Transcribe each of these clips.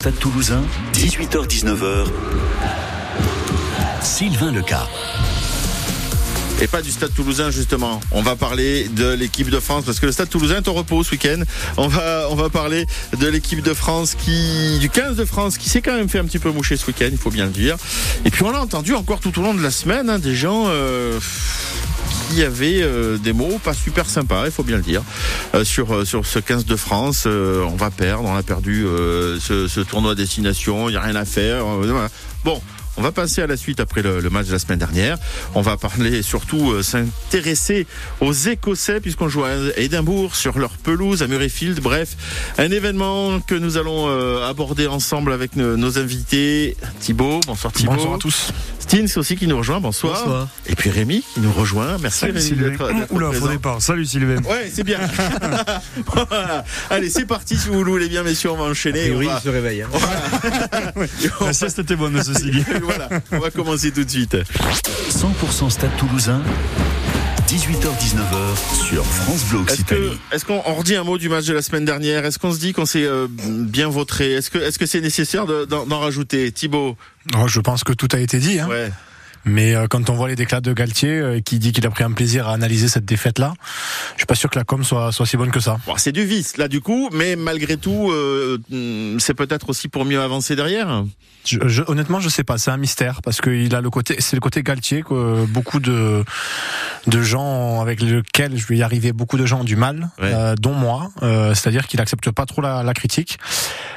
Stade Toulousain, 18h-19h. Sylvain Leca. Et pas du Stade Toulousain justement. On va parler de l'équipe de France parce que le Stade Toulousain est en repos ce week-end. On va on va parler de l'équipe de France qui du 15 de France qui s'est quand même fait un petit peu moucher ce week-end, il faut bien le dire. Et puis on a entendu encore tout au long de la semaine hein, des gens. Euh, qui avaient euh, des mots pas super sympas, il faut bien le dire, euh, sur euh, sur ce 15 de France. On va perdre, on a perdu ce, tournoi à destination, il y a rien à faire. Bon. On va passer à la suite après le, le match de la semaine dernière. On va parler surtout euh, s'intéresser aux Écossais puisqu'on joue à Édimbourg sur leur pelouse à Murrayfield. Bref, un événement que nous allons euh, aborder ensemble avec nos, nos invités. Thibaut, bonsoir Thibaut. Bonsoir à tous. Stins aussi qui nous rejoint, bonsoir. Bonsoir. Et puis Rémi qui nous rejoint. Merci Salut Rémi Oula, présent. faux départ. Salut Sylvain. Ouais, c'est bien. Voilà. Allez, c'est parti si vous le voulez bien, messieurs, on va enchaîner. on va, se réveille. hein. on La sieste était bonne, ceci dit. voilà, on va commencer tout de suite. 100% Stade Toulousain, 18h-19h sur France Bleu Occitanie. est-ce qu'on on redit un mot du match de la semaine dernière? Est-ce qu'on se dit qu'on s'est euh, bien vautré? Est-ce que, c'est nécessaire de- d'en d'en rajouter? Thibaut? Oh, je pense que tout a été dit. Hein. Ouais. Mais euh, quand on voit les déclats de Galtier, euh, qui dit qu'il a pris un plaisir à analyser cette défaite-là, je suis pas sûr que la com soit, soit si bonne que ça. Bon, c'est du vice là du coup, mais malgré tout, euh, c'est peut-être aussi pour mieux avancer derrière. Je, je- honnêtement, je sais pas. C'est un mystère parce que il a le côté, c'est le côté Galtier que euh, beaucoup de de gens avec lesquels je vais y arriver, beaucoup de gens ont du mal, Ouais. euh, dont moi. Euh, C'est-à-dire qu'il accepte pas trop la, la critique.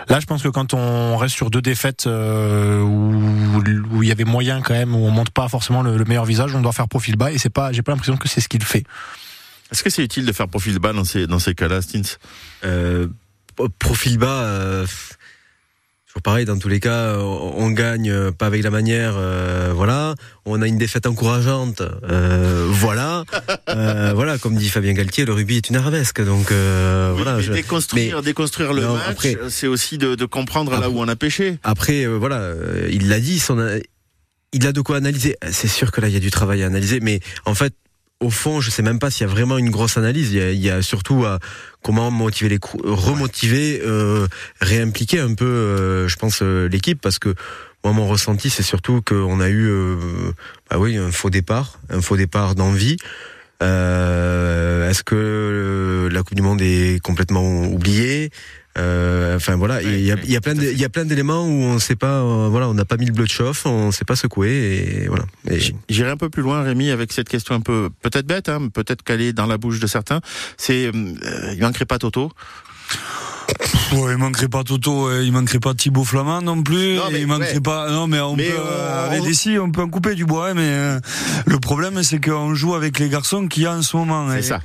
Là, je pense que quand on reste sur deux défaites euh, où, où il y avait moyen quand même, où on monte pas forcément le, le meilleur visage, on doit faire profil bas et c'est pas, j'ai pas l'impression que c'est ce qu'il fait. Est-ce que c'est utile de faire profil bas dans ces dans ces cas-là, Stins? Euh, profil bas, euh, toujours pareil. Dans tous les cas, on, on gagne euh, pas avec la manière. euh, voilà, on a une défaite encourageante. euh, voilà, Euh, voilà. Comme dit Fabien Galtier, le rugby est une arabesque. Donc euh, Oui, voilà. je- déconstruire, déconstruire le Non, match, après- c'est aussi de, de comprendre là où on a pêché. Après, euh, voilà, il l'a dit, son, il a de quoi analyser. C'est sûr que là, il y a du travail à analyser, mais en fait, au fond, je sais même pas s'il y a vraiment une grosse analyse. Il y a, il y a surtout à comment motiver les, remotiver, euh, réimpliquer un peu, euh, je pense, euh, l'équipe, parce que moi, mon ressenti, c'est surtout qu'on a eu, euh, bah oui, un faux départ, un faux départ d'envie. Euh, Est-ce que euh, la Coupe du Monde est complètement oubliée? Euh, Enfin voilà, il y a, il y a plein, de- il y a plein d'éléments où on sait pas, euh, voilà, on n'a pas mis le bleu de chauffe, on sait pas secouer et voilà. Et- J'irai un peu plus loin, Rémi, avec cette question un peu peut-être bête, hein, peut-être qu'elle est dans la bouche de certains. C'est euh, il manquerait pas Toto. Ouais, il manquerait pas Toto, il manquerait pas Thibaut Flamand non plus, Non, mais il manquerait ouais. pas. Non, mais on Mais peut on- euh, avec des scies, on peut en couper du bois, hein, mais euh, le problème c'est qu'on joue avec les garçons qu'il y a en ce moment. C'est et, ça.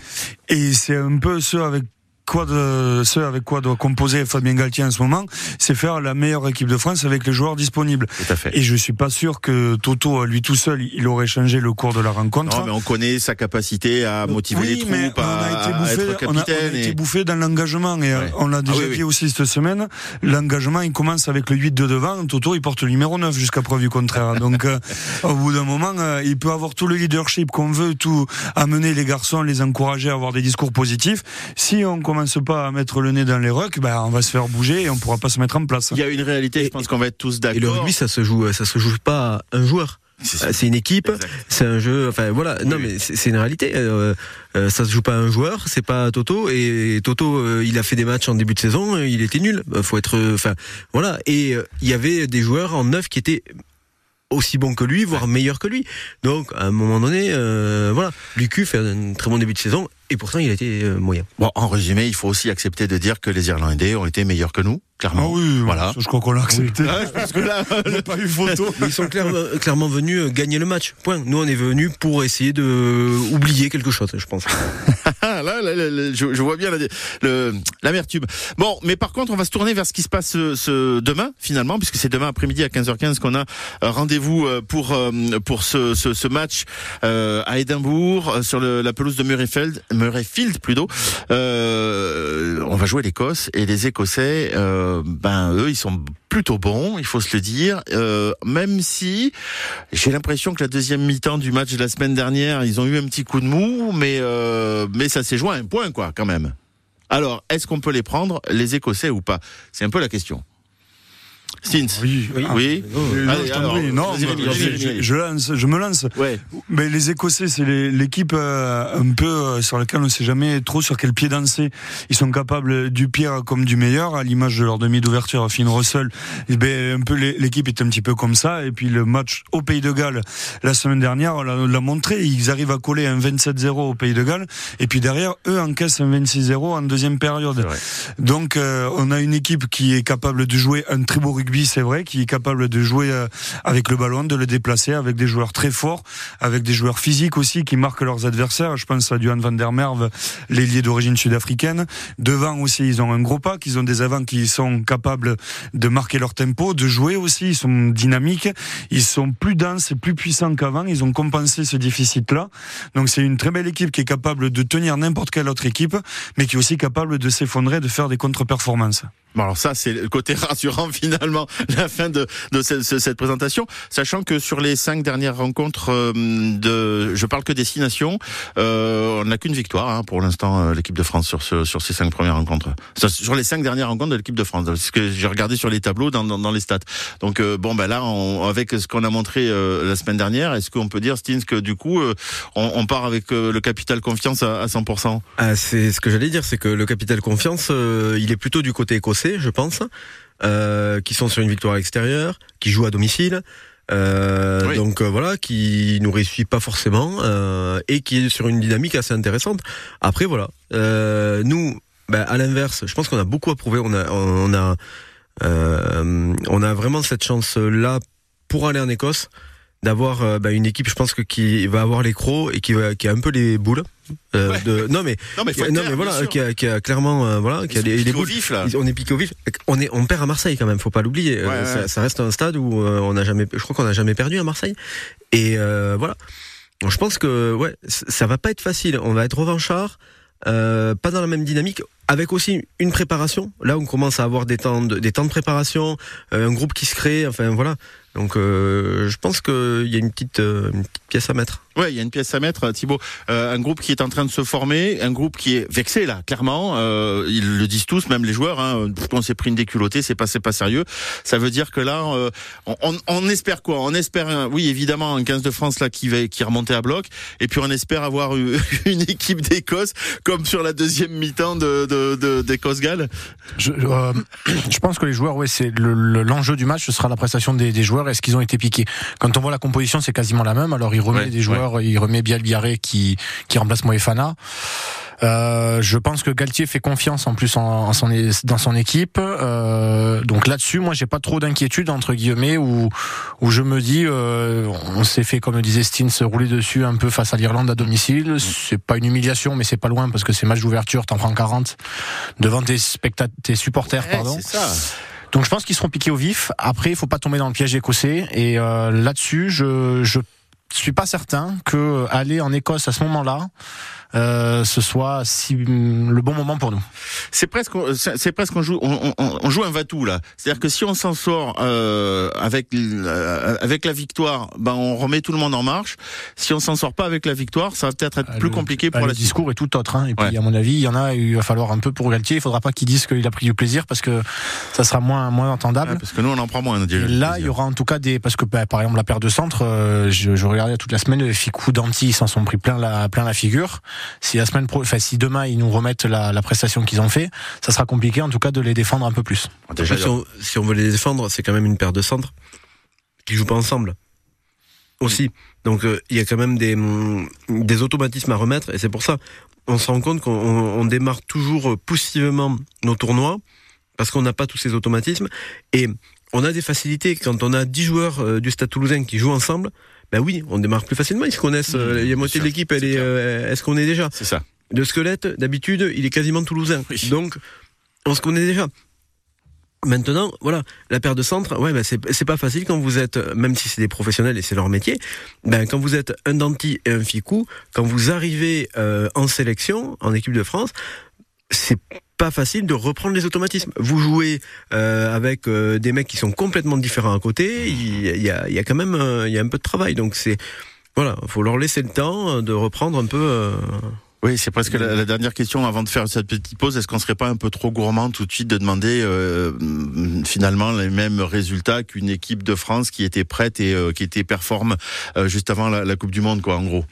Et c'est un peu ce avec quoi de, ce avec quoi doit composer Fabien Galtier en ce moment, c'est faire la meilleure équipe de France avec les joueurs disponibles. Tout à fait. Et je suis pas sûr que Toto, lui tout seul, il aurait changé le cours de la rencontre. Non, mais on connaît sa capacité à motiver oui, les mais troupes, on à, a été à bouffé, être on a, on a capitaine. été bouffé dans l'engagement et euh, Ouais. on l'a déjà Ah oui, dit oui. aussi cette semaine. L'engagement, il commence avec le 8 de devant. Toto, il porte le numéro 9 jusqu'à preuve du contraire. Donc, euh, au bout d'un moment, euh, il peut avoir tout le leadership qu'on veut, tout amener les garçons, les encourager à avoir des discours positifs. Si on commence pas à mettre le nez dans les rucks, ben, on va se faire bouger et on pourra pas se mettre en place. Il y a une réalité, je pense qu'on va être tous d'accord. Et le rugby, ça se joue, ça se joue pas à un joueur. C'est. Euh, une équipe, c'est un jeu. Enfin voilà, non mais c'est une réalité. Euh, euh, ça se joue pas à un joueur, c'est pas Toto. Et Toto, euh, il a fait des matchs en début de saison, il était nul. Euh, Faut être, enfin voilà. Et il y avait des joueurs en neuf qui étaient aussi bons que lui, voire meilleurs que lui. Donc à un moment donné, euh, voilà, Lucu fait un très bon début de saison et pourtant il a été euh, moyen. Bon, en résumé, il faut aussi accepter de dire que les Irlandais ont été meilleurs que nous, Ah clairement. oui, Voilà. je crois qu'on l'a accepté. Ah, je pense que là, On n'a pas eu photo. Mais ils sont clairement, clairement venus euh, gagner le match. Point. Nous on est venus pour essayer de oublier quelque chose, je pense. Ah, là, là, là, là, je, je vois bien la- le- l'amertume. Bon, mais par contre, on va se tourner vers ce qui se passe ce, ce- demain, finalement, puisque c'est demain après-midi à 15h15 qu'on a euh, rendez-vous euh, pour euh, pour ce, ce, ce match euh, à Édimbourg euh, sur le, la pelouse de Murrayfield, Murrayfield plutôt. Euh, on va jouer l'Écosse et les Écossais, euh, ben eux, ils sont plutôt bons, il faut se le dire. Euh, même si j'ai l'impression que la deuxième mi-temps du match de la semaine dernière, ils ont eu un petit coup de mou, mais euh, mais ça s'est joué à un point quoi, quand même. Alors, est-ce qu'on peut les prendre, les Écossais ou pas? C'est un peu la question. Stins. Oui, Oui. Oui. non, Allez, je alors, lance, je me lance. Ouais. Mais les Écossais, c'est l'équipe euh, un peu euh, sur laquelle on ne sait jamais trop sur quel pied danser. Ils sont capables du pire comme du meilleur, à l'image de leur demi d'ouverture, Finn Russell. Et ben, un peu l'équipe est un petit peu comme ça. Et puis le match au Pays de Galles la semaine dernière l'a l'a montré. Ils arrivent à coller un 27-0 au Pays de Galles. Et puis derrière, eux encaissent un 26-0 en deuxième période. Donc euh, on a une équipe qui est capable de jouer un très beau rugby, c'est vrai, qui est capable de jouer euh, avec le ballon, de le déplacer, avec des joueurs très forts, avec des joueurs physiques aussi qui marquent leurs adversaires. Je pense à Duhan van der Merwe, l'ailier d'origine sud-africaine. Devant aussi, ils ont un gros pack, ils ont des avants qui sont capables de marquer leur tempo, de jouer aussi, ils sont dynamiques, ils sont plus denses et plus puissants qu'avant, ils ont compensé ce déficit-là. Donc c'est une très belle équipe qui est capable de tenir n'importe quelle autre équipe, mais qui est aussi capable de s'effondrer, de faire des contre-performances. Bon, alors ça, c'est le côté rassurant finalement, la fin de, de ce- ce- cette présentation, sachant que sur les cinq dernières rencontres euh, de, je parle que destination, euh, on n'a qu'une victoire hein, pour l'instant, euh, l'équipe de France sur, ce, sur ces cinq premières rencontres. Sur les cinq dernières rencontres de l'équipe de France, ce que j'ai regardé sur les tableaux dans, dans, dans les stats. Donc euh, bon, ben là, on, avec ce qu'on a montré euh, la semaine dernière, est-ce qu'on peut dire, Stins, que du coup, on, on part avec le capital confiance à, à 100% Ah, c'est ce que j'allais dire, c'est que le capital confiance, il est plutôt du côté écossais, je pense, euh, qui sont sur une victoire à l'extérieur, qui jouent à domicile. Euh, Oui. Donc euh, voilà, qui nous réussit pas forcément euh, et qui est sur une dynamique assez intéressante. Après voilà, nous, ben, à l'inverse, je pense qu'on a beaucoup à prouver. On a, on a, on a vraiment cette chance là pour aller en Écosse d'avoir euh, ben, une équipe, je pense que qui va avoir les crocs et qui, va, qui a un peu les boules. euh, Ouais. de, non mais Non, mais non voilà qui a, qui a clairement euh, voilà qui a les, boules vif, là. On est piqué au vif on est on perd à Marseille quand même faut pas l'oublier Euh, Ouais, ça, ouais. ça reste un stade où euh, on n'a jamais je crois qu'on n'a jamais perdu à Marseille et euh, voilà Donc, je pense que ouais ça va pas être facile on va être revanchard euh, pas dans la même dynamique avec aussi une préparation là on commence à avoir des temps de, des temps de préparation euh, un groupe qui se crée enfin voilà donc euh, je pense qu'il y a une petite, euh, une petite pièce à mettre Ouais, il y a une pièce à mettre, Thibaut. Euh, un groupe qui est en train de se former, un groupe qui est vexé là, clairement. Euh, ils le disent tous, même les joueurs. Hein, on s'est pris une déculottée, c'est pas, c'est pas sérieux. Ça veut dire que là, euh, on, on- espère quoi? On espère, un- oui, évidemment, un 15 de France là qui va qui est remonté à bloc, et puis on espère avoir une équipe d'Écosse comme sur la deuxième mi-temps de de- de- d'Écosse-Galles. Je, euh, je pense que les joueurs, ouais, c'est le- le- l'enjeu du match, ce sera la prestation des, des joueurs. Est-ce qu'ils ont été piqués Quand on voit la composition, c'est quasiment la même. Alors il remet Ouais, des joueurs, il remet Biel Biarré qui qui remplace Moefana. Euh, je pense que Galtier fait confiance en plus en, en son, é- dans son équipe. Euh, donc là-dessus, moi, j'ai pas trop d'inquiétude entre guillemets où où je me dis, euh, on s'est fait comme le disait Stine, se rouler dessus un peu face à l'Irlande à domicile. C'est pas une humiliation, mais c'est pas loin parce que c'est match d'ouverture, t'en prends 40 devant tes spectateurs, tes supporters, pardon. Ouais, c'est ça. Donc je pense qu'ils seront piqués au vif. Après, il faut pas tomber dans le piège écossais. Et là-dessus, je je suis pas certain que aller en Écosse à ce moment-là, euh, ce soit si le bon moment pour nous. c'est presque c'est presque on joue on, on, on joue un va-tout là c'est-à-dire que si on s'en sort euh, avec euh, avec la victoire ben on remet tout le monde en marche si on s'en sort pas avec la victoire ça va peut-être être Euh, plus le- compliqué Bah, pour le la discours est tout autre. Hein. Et puis, Ouais. à mon avis, il y en a, il va falloir un peu pour Galtier. Il faudra pas qu'il dise qu'il a pris du plaisir parce que ça sera moins moins entendable. Ouais, parce que nous on en prend moins déjà là, il y aura en tout cas des parce que bah, par exemple la paire de centre, euh, je, je regardais toute la semaine, Ficou, Danti, ils s'en sont pris plein la plein la figure. Si la semaine pro, enfin si demain ils nous remettent la, la prestation qu'ils ont fait, ça sera compliqué en tout cas de les défendre un peu plus. déjà si, on, si on veut les défendre, c'est quand même une paire de centres qui jouent pas ensemble. Aussi. Donc euh, il y a quand même des, hum, des automatismes à remettre et c'est pour ça on se rend compte qu'on on- on démarre toujours poussivement nos tournois parce qu'on n'a pas tous ces automatismes et on a des facilités quand on a 10 joueurs euh, du Stade Toulousain qui jouent ensemble. Ben oui, on démarre plus facilement. Ils se connaissent. euh, il y a moitié de l'équipe. Elle est. euh, Est-ce qu'on est déjà? C'est ça le squelette, d'habitude, il est quasiment toulousain. Oui. Donc, on se connaît déjà. Maintenant, voilà, la paire de centre, ouais, bah, c'est c'est pas facile quand vous êtes, même si c'est des professionnels et c'est leur métier, ben quand vous êtes un Danti et un Ficou, quand vous arrivez euh, en sélection, en équipe de France, c'est pas facile de reprendre les automatismes. Vous jouez euh, avec euh, des mecs qui sont complètement différents à côté, il y, a- y a, quand même euh, il y a un peu de travail, donc c'est voilà, faut leur laisser le temps de reprendre un peu. euh, Oui, c'est presque la, dernière question avant de faire cette petite pause. Est-ce qu'on serait pas un peu trop gourmand tout de suite de demander euh, finalement les mêmes résultats qu'une équipe de France qui était prête et euh, qui était performe euh, juste avant la, la Coupe du Monde, quoi, en gros?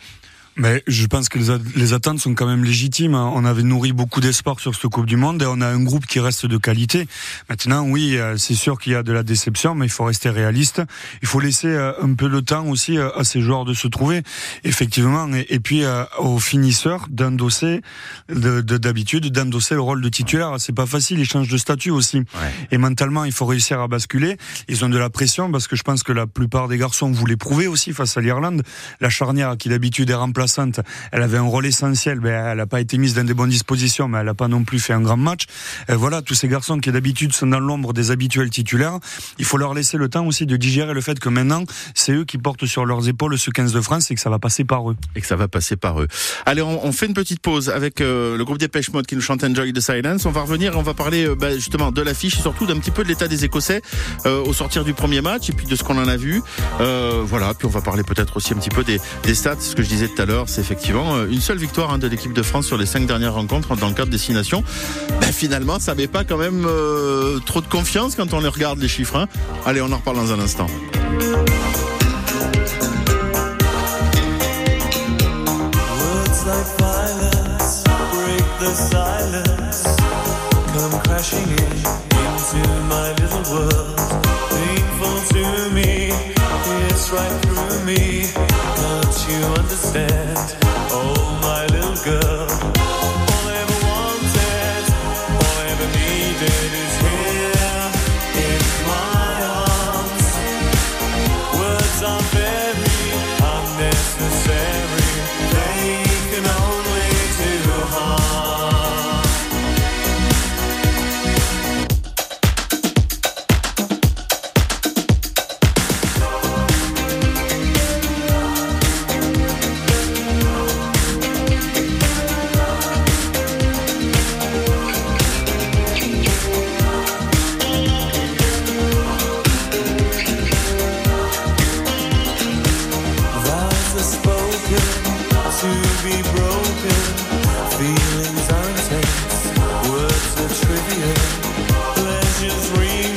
Mais je pense que les, attentes sont quand même légitimes. hein. On avait nourri beaucoup d'espoir sur cette Coupe du Monde et on a un groupe qui reste de qualité. Maintenant, oui, euh, c'est sûr qu'il y a de la déception, mais il faut rester réaliste. Il faut laisser euh, un peu le temps aussi euh, à ces joueurs de se trouver, effectivement. Et, puis aux finisseurs d'endosser, de- de- d'habitude, d'endosser le rôle de titulaire. C'est pas facile, ils changent de statut aussi. Et mentalement, il faut réussir à basculer. Ils ont de la pression parce que je pense que la plupart des garçons voulaient prouver aussi face à l'Irlande. La charnière qui d'habitude est remplaçante, elle avait un rôle essentiel. Ben, elle n'a pas été mise dans des bonnes dispositions, mais elle n'a pas non plus fait un grand match. Euh, voilà, tous ces garçons qui d'habitude sont dans l'ombre des habituels titulaires, il faut leur laisser le temps aussi de digérer le fait que maintenant, c'est eux qui portent sur leurs épaules ce 15 de France et que ça va passer par eux. et que ça va passer par eux. Allez, on, on fait une petite pause avec euh, le groupe Dépêche Mode qui nous chante Enjoy the Silence. On va revenir et on va parler euh, bah, justement de l'affiche et surtout d'un petit peu de l'état des Écossais euh, au sortir du premier match et puis de ce qu'on en a vu. Euh, voilà, puis on va parler peut-être aussi un petit peu des, des stats. Ce que je disais tout à l'heure, c'est effectivement euh, une seule victoire hein, de l'équipe de France sur les cinq dernières rencontres dans le cadre des six nations. Ben, finalement, ça n'avait pas quand même euh, trop de confiance quand on les regarde les chiffres. hein. Allez, on en reparle dans un instant. To be broken, feelings are intense. Words are trivial. Pleasures remain.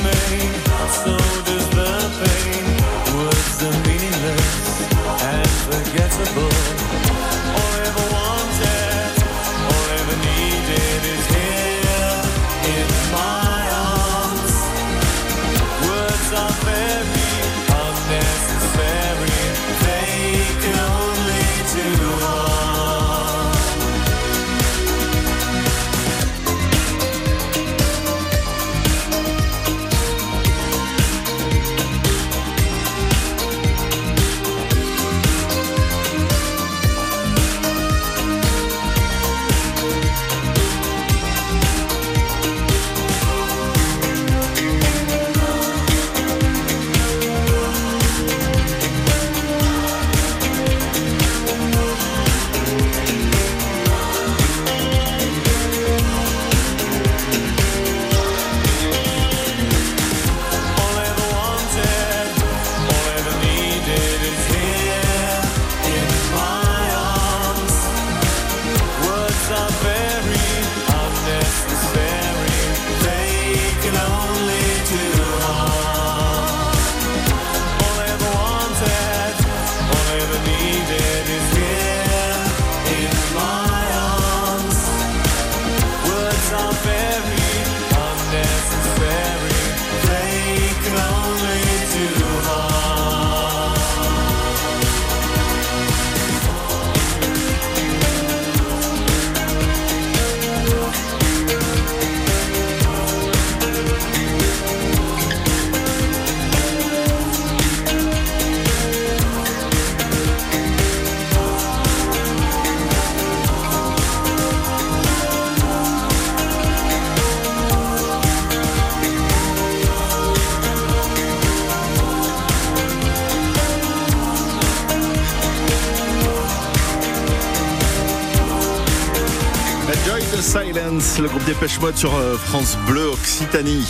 Dépêche Mode sur euh, France Bleu Occitanie.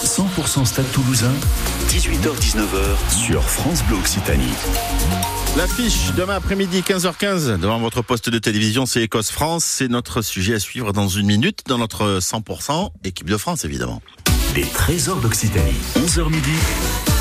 100% Stade Toulousain, 18h-19h sur France Bleu Occitanie. L'affiche demain après-midi 15h15 devant votre poste de télévision, c'est Écosse-France. C'est notre sujet à suivre dans une minute dans notre 100% équipe de France évidemment. Les trésors d'Occitanie, 11h midi.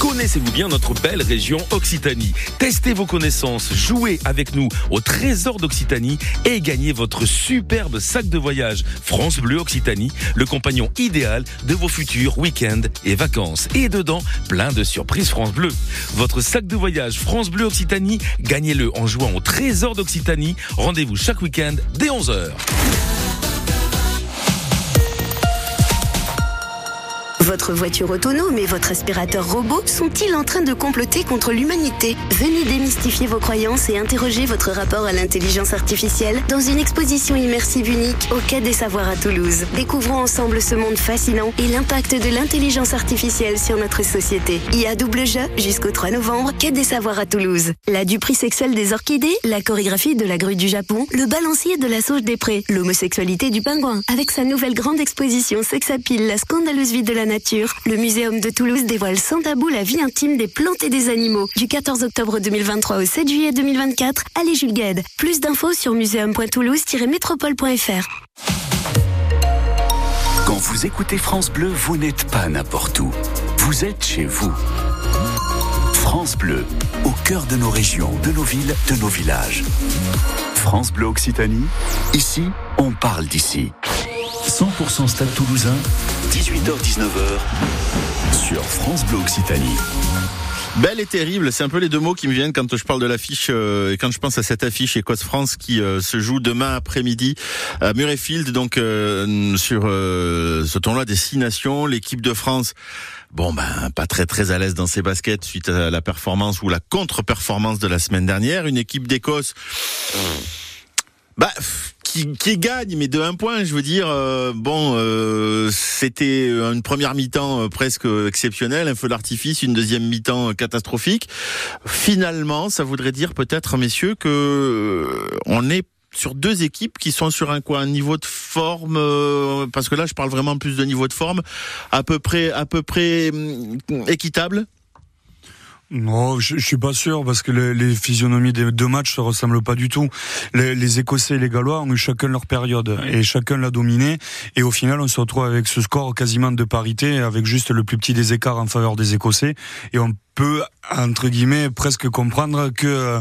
Connaissez-vous bien notre belle région Occitanie? Testez vos connaissances, jouez avec nous au Trésor d'Occitanie et gagnez votre superbe sac de voyage France Bleu Occitanie, le compagnon idéal de vos futurs week-ends et vacances. Et dedans, plein de surprises France Bleu. Votre sac de voyage France Bleu Occitanie, gagnez-le en jouant au Trésor d'Occitanie. Rendez-vous chaque week-end dès 11h. Votre voiture autonome et votre aspirateur robot sont-ils en train de comploter contre l'humanité Venez démystifier vos croyances et interroger votre rapport à l'intelligence artificielle dans une exposition immersive unique au Quai des Savoirs à Toulouse. Découvrons ensemble ce monde fascinant et l'impact de l'intelligence artificielle sur notre société. Il y a double jeu jusqu'au 3 novembre, Quai des Savoirs à Toulouse. La duperie sexuelle des orchidées, la chorégraphie de la grue du Japon, le balancier de la sauge des prés, l'homosexualité du pingouin. Avec sa nouvelle grande exposition Sexapile, la scandaleuse vie de la nature, le Muséum de Toulouse dévoile sans tabou la vie intime des plantes et des animaux. Du 14 octobre 2023 au 7 juillet 2024, allez Jules Gued. Plus d'infos sur muséum.toulouse-métropole.fr. Quand vous écoutez France Bleu, vous n'êtes pas n'importe où. Vous êtes chez vous. France Bleu, au cœur de nos régions, de nos villes, de nos villages. France Bleu Occitanie, ici, on parle d'ici. 100% Stade Toulousain, 18h-19h sur France Bleu Occitanie. Belle et terrible, c'est un peu les deux mots qui me viennent quand je parle de l'affiche euh, et quand je pense à cette affiche Écosse-France qui euh, se joue demain après-midi à Murrayfield, donc euh, sur euh, ce tournoi des six nations, l'équipe de France. Bon ben pas très très à l'aise dans ses baskets suite à la performance ou la contre-performance de la semaine dernière. Une équipe d'Écosse, bah qui, qui gagne, mais de un point, je veux dire. euh, bon, euh, c'était une première mi-temps euh, presque exceptionnelle, un feu d'artifice, une deuxième mi-temps catastrophique. Finalement, ça voudrait dire peut-être, messieurs, que euh, on est sur deux équipes qui sont sur un quoi un niveau de forme euh, parce que là je parle vraiment plus de niveau de forme à peu près à peu près hum, équitable Non, je, je suis pas sûr parce que les, les physionomies des deux matchs se ressemblent pas du tout. Les, les Écossais et les Gallois ont eu chacun leur période et chacun l'a dominé. Et au final, on se retrouve avec ce score quasiment de parité, avec juste le plus petit des écarts en faveur des Écossais. Et on peut entre guillemets presque comprendre que euh,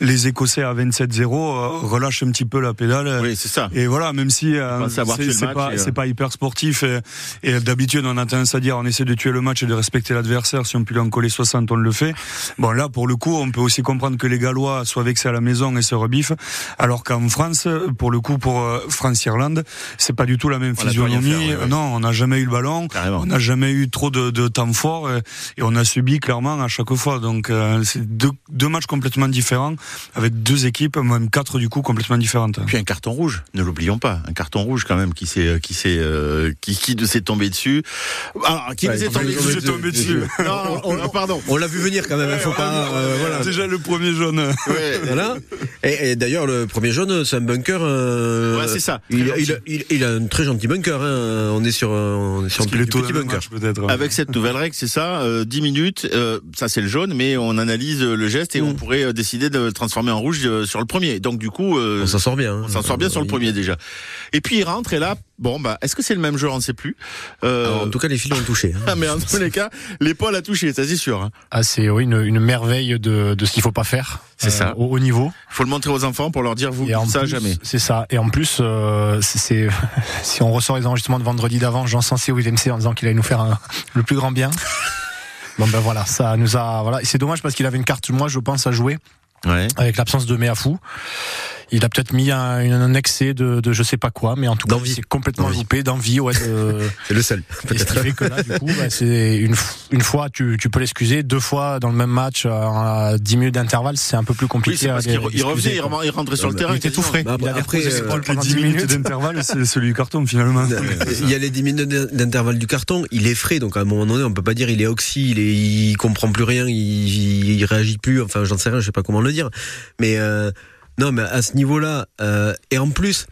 les Écossais à 27-0 euh, relâchent un petit peu la pédale. oui c'est ça Et voilà, même si euh, c'est pas, euh, pas hyper sportif et, et d'habitude on a tendance à dire on essaie de tuer le match et de respecter l'adversaire. Si on peut lui en coller 60, on le fait. Bon là, pour le coup, on peut aussi comprendre que les Gallois soient vexés à la maison et se rebiffent, alors qu'en France, pour le coup, pour France-Irlande, c'est pas du tout la même On physionomie. faire, ouais, ouais. Non, on n'a jamais eu le ballon. Carrément. On n'a jamais eu trop de, de temps fort et on a subi clairement à chaque fois. Donc euh, c'est deux, deux matchs complètement différents avec deux équipes, même quatre du coup complètement différentes. Puis un carton rouge, ne l'oublions pas, un carton rouge quand même qui s'est qui s'est euh, qui qui s'est tombé dessus. Alors qui Ouais, nous est tombé dessus. Non, non, pardon. On l'a vu venir quand même, il faut pas. euh, voilà. Déjà le premier jaune. Ouais, Voilà. Et, et d'ailleurs, le premier jaune, c'est un bunker. euh, Ouais, c'est ça. Il, Très il, il, il a un très gentil bunker. Hein. On est sur, un- on est sur un petit, bunker. peut-être. Avec cette nouvelle règle, c'est ça, euh, 10 minutes, euh, ça c'est le jaune, mais on analyse euh, le geste et on Mm. pourrait euh, décider de le transformer en rouge euh, sur le premier. Donc du coup, euh, On s'en sort bien. hein. on s'en sort bien sur le Il- premier déjà. Et puis il rentre et là, bon bah, est-ce que c'est le même joueur On ne sait plus. Euh, Alors, en tout cas, les filles ont touché. hein. ah, mais en tous les cas, l'épaule a touché, ça c'est sûr. hein. Ah, c'est oui, une, une merveille de, de ce qu'il faut pas faire. C'est ça. Au haut niveau. Faut le montrer aux enfants pour leur dire vous Et en ça plus, jamais. C'est ça. Et en plus, euh, c'est- si on ressort les enregistrements de vendredi d'avant, Jean Sensé William C en disant qu'il allait nous faire un- le plus grand bien. Bon ben voilà, ça nous a voilà. C'est dommage parce qu'il avait une carte, moi je pense, à jouer Ouais. avec l'absence de Méafou. Il a peut-être mis un, un excès de, de je sais pas quoi, mais en tout cas, c'est complètement loupé d'envie. Ouais, de- C'est le seul. et ce qui Peut-être. fait que là, du coup, bah, c'est une, une fois, tu, tu peux l'excuser. Deux fois dans le même match, à 10 minutes d'intervalle, c'est un peu plus Oui, compliqué. à qu'il re- il revenait, il rem- il rentrait sur le terrain. il était tout frais. Bah, Il après, euh, épaules pendant Les 10 10 minutes minutes. d'intervalle, c'est celui du carton finalement. Il y a les 10 minutes d'intervalle du carton, il est frais, donc à un moment donné, on peut pas dire il est oxy, il, est, il comprend plus rien, il, il réagit plus, enfin j'en sais rien, je sais pas comment le dire. Mais euh, non, mais à ce niveau-là, euh, et en plus,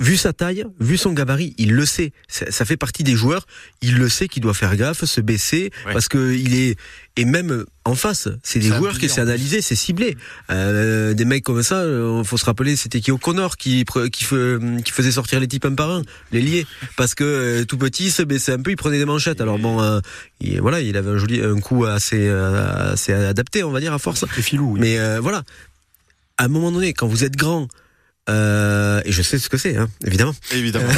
vu sa taille, vu son gabarit, il le sait. Ça, ça fait partie des joueurs. Il le sait qu'il doit faire gaffe, se baisser, Ouais. parce que il est et même en face, c'est des joueurs qui plus. analysé, c'est ciblé. Euh, des mecs comme ça, euh, faut se rappeler, c'était qui au Connor qui qui, faisait sortir les types un par un, les liés, parce que euh, tout petit, il se baissait un peu, il prenait des manchettes. Alors bon, euh, il, voilà, il avait un joli, un coup assez assez adapté, on va dire à force. C'est filou. oui. Mais voilà, à un moment donné, quand vous êtes grand, euh, et je sais ce que c'est, hein, évidemment. Évidemment.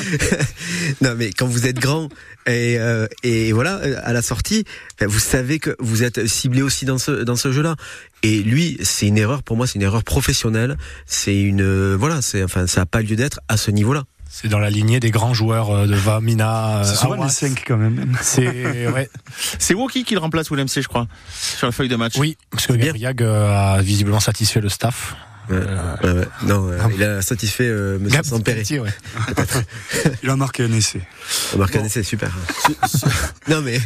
non, mais quand vous êtes grand et, euh, et voilà, euh, à la sortie, ben, vous savez que vous êtes ciblé aussi dans ce dans ce jeu-là. Et lui, c'est une erreur pour moi, c'est une erreur professionnelle. C'est une euh, voilà, c'est enfin ça a pas lieu d'être à ce niveau-là. C'est dans la lignée des grands joueurs euh, de Vamina. C'est euh, souvent Awas. les 5 quand même. C'est ouais. C'est Woki qui le remplace Willem C, je crois, sur la feuille de match. Oui, parce que C'est. Gabriag euh, a visiblement satisfait le staff. Euh. Non, euh, il a satisfait euh, Monsieur. Pelletier, ouais. Il a marqué un essai. Marc Hannes, c'est super. non mais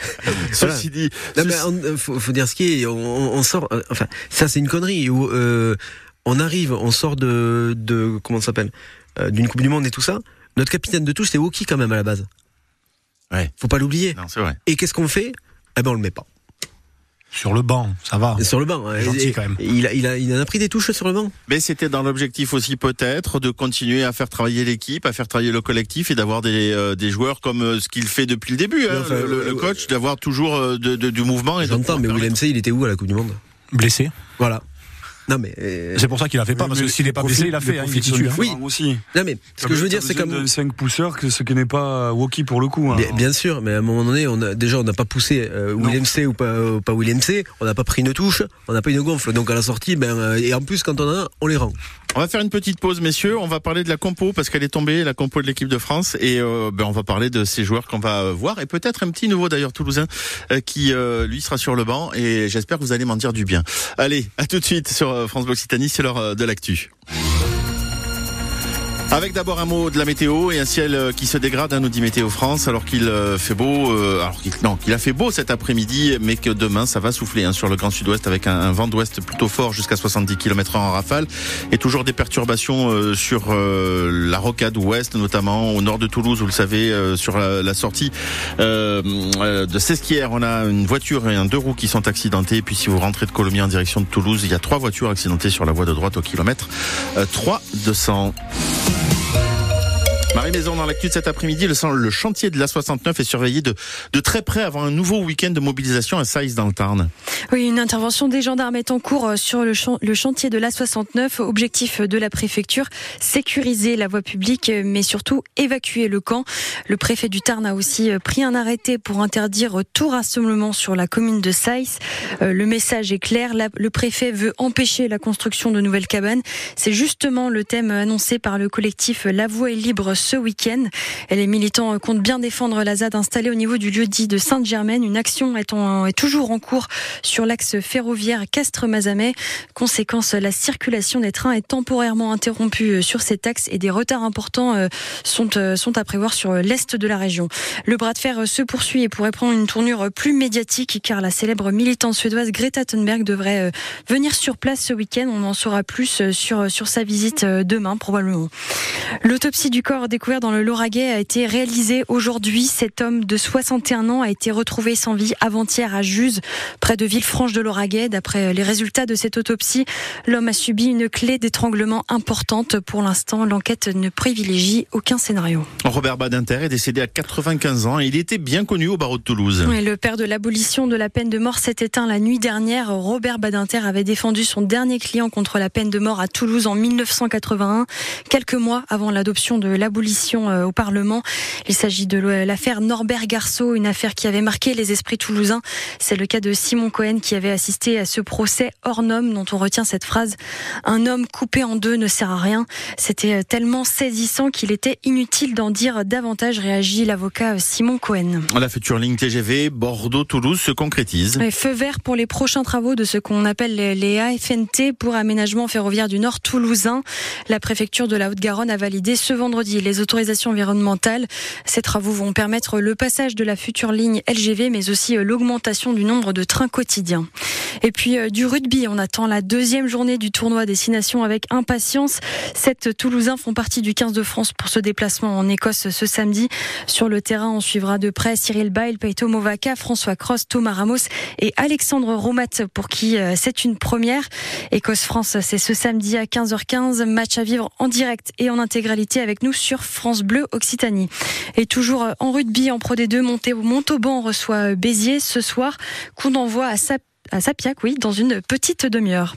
voilà. Ceci dit, Non mais on- faut, faut dire ce qui est. On, on- on sort. euh, enfin, ça c'est une connerie. Où, euh, on arrive, on sort de, de comment ça s'appelle, euh, d'une Coupe du Monde et tout ça. Notre capitaine de touche c'est Woki quand même à la base. Ouais. Faut pas l'oublier. non, c'est vrai. Et qu'est-ce qu'on fait? Eh ben on le met pas. Sur le banc, ça va. Sur le banc. Gentil, quand même. Il a, il a, il en a pris des touches sur le banc. Mais c'était dans l'objectif aussi peut-être de continuer à faire travailler l'équipe, à faire travailler le collectif et d'avoir des, euh, des joueurs comme euh, ce qu'il fait depuis le début, hein, Enfin, le, le- le coach, d'avoir toujours euh, de, de- du mouvement. et J'entends, mais Willem C, il était où à la Coupe du Monde? Blessé. Voilà. Non mais. euh, C'est pour ça qu'il a fait pas, parce que s'il est pas blessé, il a fait, hein, il hein. Oui. aussi. non mais ce que je veux dire c'est comme. 5 pousseurs, que ce qui n'est pas Woki pour le coup. hein. Bien, bien sûr, mais à un moment donné, on a, déjà, on n'a pas poussé euh, William C ou pas, euh, pas William C, on n'a pas pris une touche, on n'a pas une gonfle. Donc à la sortie, ben, euh, et en plus, quand on en a, on les rend. On va faire une petite pause, messieurs. On va parler de la compo parce qu'elle est tombée, la compo de l'équipe de France, et euh, ben, on va parler de ces joueurs qu'on va euh, voir et peut-être un petit nouveau d'ailleurs toulousain euh, qui lui sera sur le banc. Et j'espère que vous allez m'en dire du bien. Allez, à tout de suite sur France Bleu c'est l'heure de l'actu. Avec d'abord un mot de la météo et un ciel euh, qui se dégrade, hein, nous dit Météo France, alors qu'il euh, fait beau, euh, alors qu'il non, qu'il a fait beau cet après-midi, mais que demain ça va souffler hein, sur le Grand Sud-Ouest avec un, vent d'ouest plutôt fort jusqu'à 70 km/h en rafale et toujours des perturbations euh, sur euh, la rocade ouest, notamment au nord de Toulouse, vous le savez, euh, sur la, sortie de Sesquières, on a une voiture et un deux roues qui sont accidentés. Et puis si vous rentrez de Colomiers en direction de Toulouse, il y a trois voitures accidentées sur la voie de droite au kilomètre euh, 3 200. Bye. Marie Maison, dans l'actu de cet après-midi, le, chantier de l'A69 est surveillé de, de très près avant un nouveau week-end de mobilisation à Saïs dans le Tarn. Oui, une intervention des gendarmes est en cours euh, sur le, chan- le chantier de l'A69. Objectif de la préfecture, sécuriser la voie publique, euh, mais surtout évacuer le camp. Le préfet du Tarn a aussi euh, pris un arrêté pour interdire tout rassemblement sur la commune de Saïs. Le message est clair, la- le préfet veut empêcher la construction de nouvelles cabanes. C'est justement le thème annoncé par le collectif La Voie est libre ce week-end. Les militants comptent bien défendre la ZAD installée au niveau du lieu dit de Sainte-Germaine. Une action est, toujours en cours sur l'axe ferroviaire Castres-Mazamet. Conséquence, la circulation des trains est temporairement interrompue euh, sur cet axe et des retards importants euh, sont, euh, sont à prévoir sur l'est de la région. Le bras de fer se poursuit et pourrait prendre une tournure plus médiatique car la célèbre militante suédoise Greta Thunberg devrait venir sur place ce week-end. On en saura plus sur, sur sa visite demain probablement. L'autopsie du corps découvert dans le Lauragais a été réalisée aujourd'hui. Cet homme de 61 ans a été retrouvé sans vie avant-hier à Juz, près de Villefranche de Lauragais. D'après les résultats de cette autopsie, l'homme a subi une clé d'étranglement importante. Pour l'instant, l'enquête ne privilégie aucun scénario. Robert Badinter est décédé à 95 ans et il était bien connu au barreau de Toulouse. Et le père de l'abolition de la peine de mort s'est éteint la nuit dernière. Robert Badinter avait défendu son dernier client contre la peine de mort à Toulouse en 1981, quelques mois avant l'adoption de l'abolition euh, au Parlement. Il s'agit de l'affaire Norbert Garceau, une affaire qui avait marqué les esprits toulousains. C'est le cas de Simon Cohen qui avait assisté à ce procès hors norme dont on retient cette phrase. Un homme coupé en deux ne sert à rien. C'était euh, tellement saisissant qu'il était inutile d'en dire davantage, réagit l'avocat Simon Cohen. La future ligne TGV Bordeaux-Toulouse se concrétise. Et Feu vert pour les prochains travaux de ce qu'on appelle les AFNT pour aménagement ferroviaire du Nord toulousain. La préfecture de la Haute-Garonne a validé ce vendredi les les autorisations environnementales. Ces travaux vont permettre le passage de la future ligne LGV, mais aussi euh, l'augmentation du nombre de trains quotidiens. Et puis euh, du rugby, on attend la deuxième journée du tournoi Destination avec impatience. Sept Toulousains font partie du 15 de France pour ce déplacement en Écosse ce samedi. Sur le terrain, on suivra de près Cyril Bail, Peito Movaca, François Cross, Thomas Ramos et Alexandre Romat pour qui euh, c'est une première. Écosse-France, c'est ce samedi à 15h15. Match à vivre en direct et en intégralité avec nous sur France Bleu Occitanie. Et toujours euh, en rugby, en Pro D2, Monté- Montauban reçoit euh, Béziers ce soir. Coup d'envoi à, Sap- à Sapiac, oui, dans une petite demi-heure.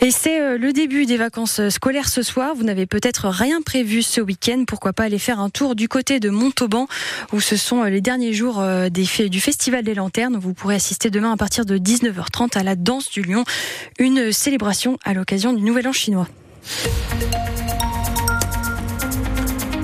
Et c'est euh, le début des vacances scolaires ce soir. Vous n'avez peut-être rien prévu ce week-end. Pourquoi pas aller faire un tour du côté de Montauban, où ce sont les derniers jours des du Festival des Lanternes. Vous pourrez assister demain à partir de 19h30 à la Danse du Lion, une célébration à l'occasion du Nouvel An chinois.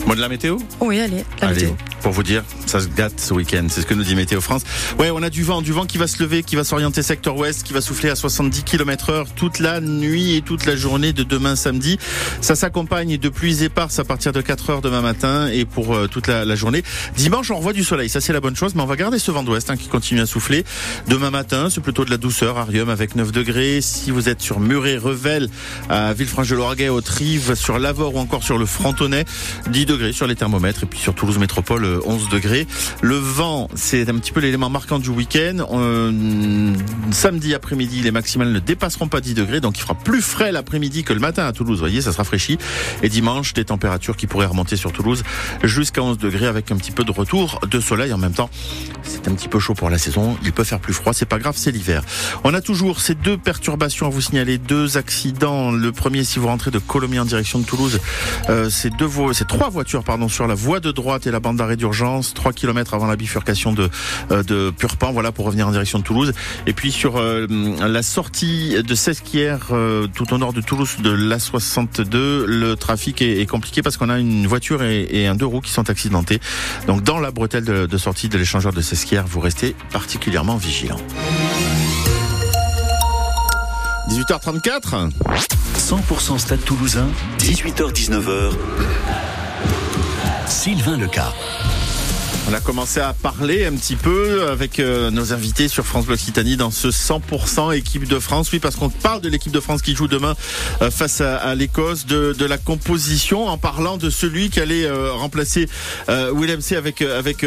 Mot de la météo? Oui, allez, la Allez, météo. Pour vous dire, ça se gâte ce week-end. C'est ce que nous dit Météo France. Ouais, on a du vent, du vent qui va se lever, qui va s'orienter secteur ouest, qui va souffler à 70 km heure toute la nuit et toute la journée de demain samedi. Ça s'accompagne de pluies éparses à partir de 4 heures demain matin et pour euh, toute la, journée. Dimanche, on revoit du soleil. Ça, c'est la bonne chose, mais on va garder ce vent d'ouest hein, qui continue à souffler. Demain matin, c'est plutôt de la douceur. Arium avec 9 degrés. Si vous êtes sur Muret, Revel, à Villefranche-de-Lorguet, au Trive, sur l'Avor ou encore sur le Frontonnet, 10 degrés sur les thermomètres et puis sur Toulouse Métropole 11 degrés. Le vent, c'est un petit peu l'élément marquant du week-end. Euh, samedi après-midi, les maximales ne dépasseront pas 10 degrés, donc il fera plus frais l'après-midi que le matin à Toulouse. Vous voyez, ça se rafraîchit. Et dimanche, des températures qui pourraient remonter sur Toulouse jusqu'à 11 degrés avec un petit peu de retour de soleil en même temps. C'est un petit peu chaud pour la saison. Il peut faire plus froid, c'est pas grave, c'est l'hiver. On a toujours ces deux perturbations à vous signaler, deux accidents. Le premier, si vous rentrez de Colomiers en direction de Toulouse, euh, c'est deux c'est trois voitures pardon sur la voie de droite et la bande d'arrêt d'urgence, 3 km avant la bifurcation de euh, de Purpan, voilà pour revenir en direction de Toulouse. Et puis sur euh, la sortie de Sesquières, euh, tout au nord de Toulouse, de l'A62, le trafic est, compliqué parce qu'on a une voiture et, un deux roues qui sont accidentés. Donc dans la bretelle de, de sortie de l'échangeur de Sesquières, vous restez particulièrement vigilant. 18h34 100% Stade Toulousain, 18h-19h. Sylvain Leca. On a commencé à parler un petit peu avec euh, nos invités sur France Bleu Occitanie dans ce 100% équipe de France. Oui, parce qu'on parle de l'équipe de France qui joue demain euh, face à, l'Écosse, de, de la composition, en parlant de celui qui allait euh, remplacer Willem C avec avec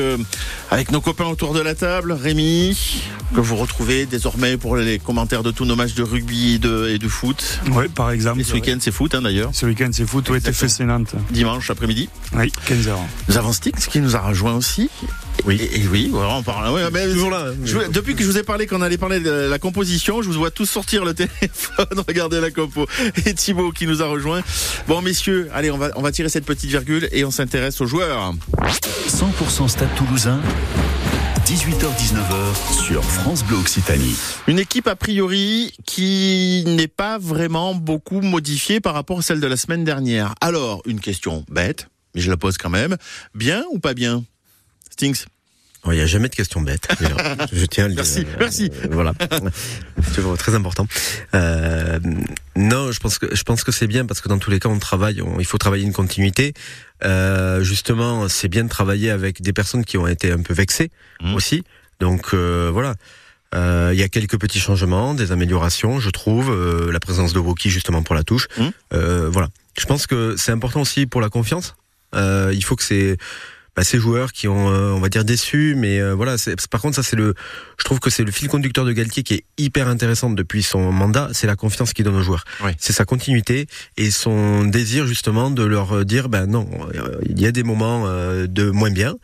avec nos copains autour de la table, Rémi, que vous retrouvez désormais pour les commentaires de tous nos matchs de rugby et de, et de foot. Oui, par exemple. Et ce week-end, c'est foot hein, d'ailleurs. Ce week-end, c'est foot. Oui. TFC Nantes. Dimanche après-midi. Oui, 15h. Nous avons Stix qui nous a rejoint aussi. Oui. Et, et oui, voilà, on parle. ouais, mais Toujours là. je depuis que je vous ai parlé qu'on allait parler de la composition, je vous vois tous sortir le téléphone, regarder la compo. Et Thibaut qui nous a rejoint. Bon, messieurs, allez, on va, on va tirer cette petite virgule et on s'intéresse aux joueurs. 100% Stade Toulousain, 18h-19h sur France Bleu Occitanie. Une équipe a priori qui n'est pas vraiment beaucoup modifiée par rapport à celle de la semaine dernière. Alors, une question bête, mais je la pose quand même. Bien ou pas bien? Stinks Il n'y a jamais de questions bêtes. Je tiens à le dire. Merci, Euh, merci. euh, voilà, c'est toujours très important. Euh, non, je pense que je pense que c'est bien parce que dans tous les cas, on travaille. on- il faut travailler une continuité. Euh, justement, c'est bien de travailler avec des personnes qui ont été un peu vexées Mhm. aussi. Donc euh, voilà. Euh, Il y a quelques petits changements, des améliorations, je trouve. Euh, la présence de Woki justement pour la touche. Euh, voilà. Je pense que c'est important aussi pour la confiance. Euh, il faut que c'est bah, ces joueurs qui ont, euh, on va dire, déçu, mais euh, voilà. Par contre, ça c'est le, je trouve que c'est le fil conducteur de Galtier qui est hyper intéressant depuis son mandat. C'est la confiance qu'il donne aux joueurs. Oui. C'est sa continuité et son désir justement de leur dire, ben non, euh, il y a des moments euh, de moins bien,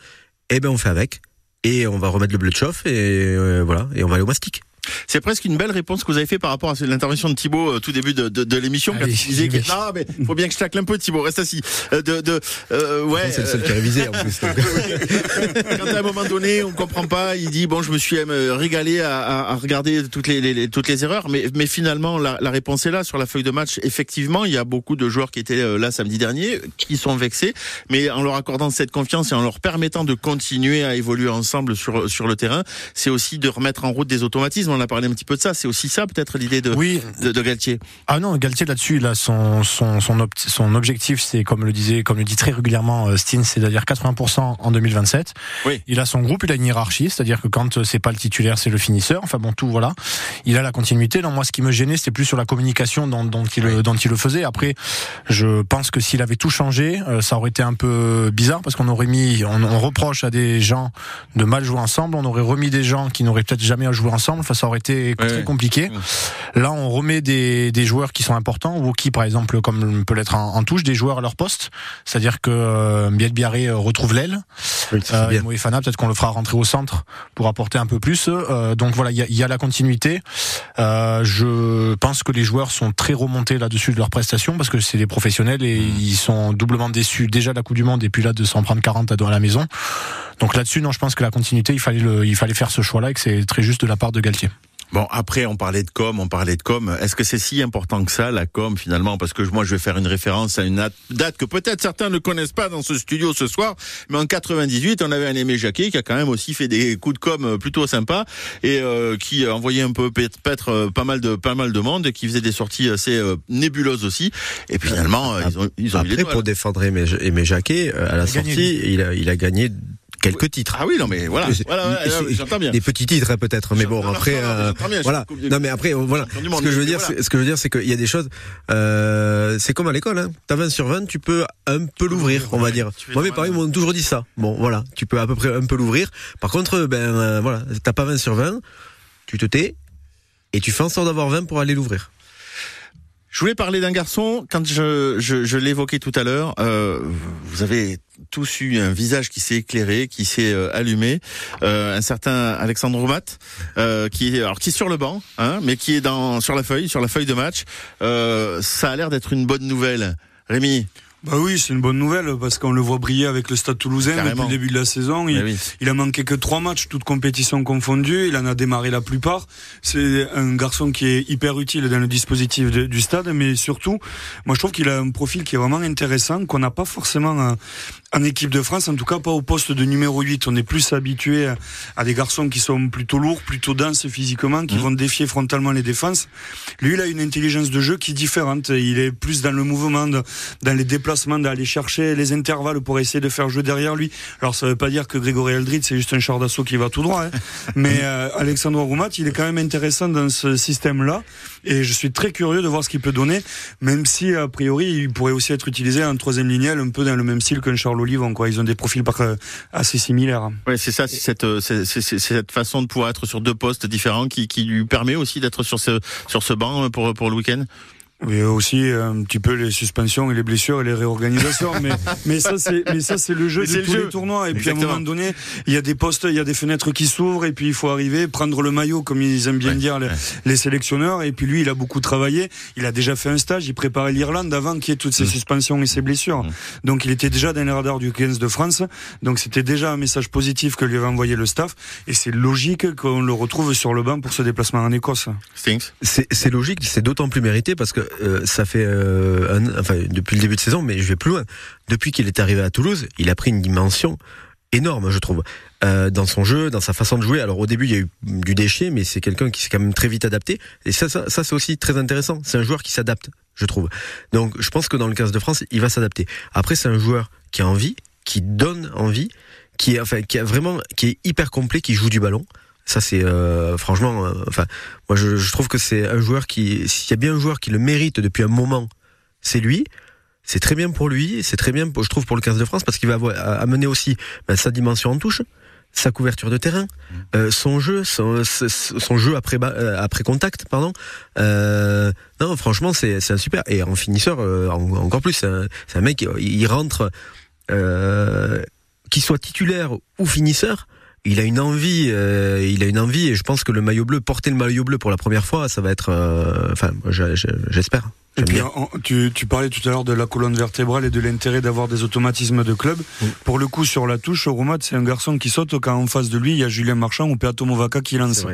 et ben on fait avec. Et on va remettre le bleu de chauffe et euh, voilà et on va aller au mastic. C'est presque une belle réponse que vous avez fait par rapport à l'intervention de Thibaut euh, tout début de, de, de l'émission quand il disait que non mais faut bien que je tacle un peu Thibaut reste assis. Euh, de, de euh, ouais c'est le seul qui a révisé en plus. quand à un moment donné on comprend pas il dit bon je me suis euh, régalé à, à, à regarder toutes les, les- les- toutes les erreurs mais mais finalement la, la réponse est là. Sur la feuille de match effectivement il y a beaucoup de joueurs qui étaient euh, là samedi dernier qui sont vexés mais en leur accordant cette confiance et en leur permettant de continuer à évoluer ensemble sur sur le terrain c'est aussi de remettre en route des automatismes on a parlé un petit peu de ça. C'est aussi ça, peut-être, l'idée de, Oui, de, de Galtier. Ah non, Galtier là-dessus, il a son son son, objectif, c'est comme le disait, comme le dit très régulièrement euh, Steen, c'est-à-dire 80% en 2027. Oui. Il a son groupe, il a une hiérarchie, c'est-à-dire que quand euh, c'est pas le titulaire, c'est le finisseur. Enfin bon, tout voilà. Il a la continuité. Non, moi, ce qui me gênait, c'était plus sur la communication dont, dont il Oui. dont il le faisait. Après, je pense que s'il avait tout changé, euh, ça aurait été un peu bizarre parce qu'on aurait mis, on, on reproche à des gens de mal jouer ensemble, on aurait remis des gens qui n'auraient peut-être jamais joué ensemble. Enfin, ça aurait été Ouais, très ouais. compliqué. Là, on remet des, des joueurs qui sont importants, ou qui, par exemple, comme peut l'être en, en touche, des joueurs à leur poste. C'est-à-dire que euh, Biel Biarré euh, retrouve l'aile. Oui, Euh, peut-être qu'on le fera rentrer au centre pour apporter un peu plus. Euh, donc voilà, il y a, il y a la continuité. Euh, je pense que les joueurs sont très remontés là-dessus de leurs prestations parce que c'est des professionnels et ils sont doublement déçus déjà de la Coupe du Monde et puis là de s'en prendre 40 à, à la maison. Donc là-dessus, non, je pense que la continuité, il fallait, le, il fallait faire ce choix-là et que c'est très juste de la part de Galtier. Bon, après, on parlait de com, on parlait de com. Est-ce que c'est si important que ça, la com, finalement? Parce que moi, je vais faire une référence à une date- date que peut-être certains ne connaissent pas dans ce studio ce soir. Mais en 98, on avait un Aimé Jacquet qui a quand même aussi fait des coups de com euh, plutôt sympas et euh, qui a envoyé un peu peut-être euh, pas mal de pas mal de monde et qui faisait des sorties assez euh, nébuleuses aussi. Et puis finalement, euh, ils ont ils ont eu Après, l'étoile. pour défendre Aimé, Aimé Jacquet, euh, à la Il a gagné, sortie, il a, il a gagné quelques titres. Ah oui, non, mais voilà, voilà, voilà, j'entends bien. Des petits titres peut-être, mais bon après, euh, bien, voilà. Non mais après, euh, voilà. Ce que je veux dire, ce que je veux dire, c'est qu'il y a des choses. Euh, c'est comme à l'école. Hein. T'as 20 sur 20, tu peux un peu l'ouvrir, on va dire. Moi, mes parents m'ont toujours dit ça. Bon, voilà, tu peux à peu près un peu l'ouvrir. Par contre, ben euh, voilà, t'as pas 20 sur 20, tu te tais et tu fais en sorte d'avoir 20 pour aller l'ouvrir. Je voulais parler d'un garçon, quand je, je, je l'évoquais tout à l'heure, euh, vous avez tous eu un visage qui s'est éclairé, qui s'est euh, allumé, euh, un certain Alexandre Roumat, euh, qui est alors qui est sur le banc, hein, mais qui est dans sur la feuille, sur la feuille de match. Euh, ça a l'air d'être une bonne nouvelle. Rémi, Bah oui, c'est une bonne nouvelle parce qu'on le voit briller avec le Stade Toulousain Carrément. depuis le début de la saison. Il, oui. il a manqué que trois matchs, toutes compétitions confondues. Il en a démarré la plupart. C'est un garçon qui est hyper utile dans le dispositif de- du stade, mais surtout, moi je trouve qu'il a un profil qui est vraiment intéressant, qu'on n'a pas forcément en, équipe de France, en tout cas pas au poste de numéro 8. On est plus habitué à, à des garçons qui sont plutôt lourds, plutôt denses physiquement, qui Mhm. vont défier frontalement les défenses. Lui, il a une intelligence de jeu qui est différente. Il est plus dans le mouvement, de- dans les déplacements, d'aller chercher les intervalles pour essayer de faire jouer derrière lui. Alors, ça veut pas dire que Grégory Eldrid, c'est juste un char d'assaut qui va tout droit. hein. Mais euh, Alexandre Roumat, il est quand même intéressant dans ce système-là. Et je suis très curieux de voir ce qu'il peut donner, même si, a priori, il pourrait aussi être utilisé en troisième lignel, un peu dans le même style qu'un Charles Olivon. Quoi. Ils ont des profils euh, assez similaires. Ouais, c'est ça, c'est cette, euh, c'est, c'est- cette façon de pouvoir être sur deux postes différents qui, qui lui permet aussi d'être sur ce, sur ce banc pour, pour le week-end. Oui, aussi euh, un petit peu les suspensions et les blessures et les réorganisations, mais mais ça c'est mais ça c'est le jeu Mais de le tous jeu. les tournois. Et puis à un moment donné, il y a des postes, il y a des fenêtres qui s'ouvrent et puis il faut arriver prendre le maillot comme ils aiment bien Ouais, dire les, ouais. les sélectionneurs. Et puis lui, il a beaucoup travaillé. Il a déjà fait un stage. Il préparait l'Irlande avant qu'il y ait toutes ces Mm. suspensions et ces blessures. Mm. Donc il était déjà dans les radars du 15 de France. Donc c'était déjà un message positif que lui avait envoyé le staff. Et c'est logique qu'on le retrouve sur le banc pour ce déplacement en Écosse. C'est logique, c'est d'autant plus mérité parce que euh, ça fait euh, un- enfin depuis le début de saison, mais je vais plus loin. Depuis qu'il est arrivé à Toulouse, il a pris une dimension énorme, je trouve, euh, dans son jeu, dans sa façon de jouer. Alors au début, il y a eu du déchet, mais c'est quelqu'un qui s'est quand même très vite adapté. Et ça, ça, ça c'est aussi très intéressant. C'est un joueur qui s'adapte, je trouve. Donc je pense que dans le 15 de France, il va s'adapter. Après, c'est un joueur qui a envie, qui donne envie, qui est enfin qui a vraiment qui est hyper complet, qui joue du ballon. Ça c'est euh, franchement, euh, enfin moi je, je trouve que c'est un joueur qui, s'il y a bien un joueur qui le mérite depuis un moment, c'est lui. C'est très bien pour lui, c'est très bien, pour- je trouve, pour le 15 de France parce qu'il va avoir- amener aussi ben, sa dimension en touche, sa couverture de terrain, euh, son jeu, son, son- jeu après euh, après contact, pardon. Euh, non, franchement, c'est c'est un super et en finisseur euh, en- encore plus. C'est un, un mec, il il rentre, euh, qu'il soit titulaire ou finisseur. Il a une envie, euh, il a une envie, et je pense que le maillot bleu, porter le maillot bleu pour la première fois, ça va être, euh, enfin, j'espère. Et J'aime puis, en- tu, tu parlais tout à l'heure de la colonne vertébrale et de l'intérêt d'avoir des automatismes de club. Pour le coup, sur la touche, Romat, c'est un garçon qui saute quand en face de lui, il y a Julien Marchand ou Peato Movaca qui lance.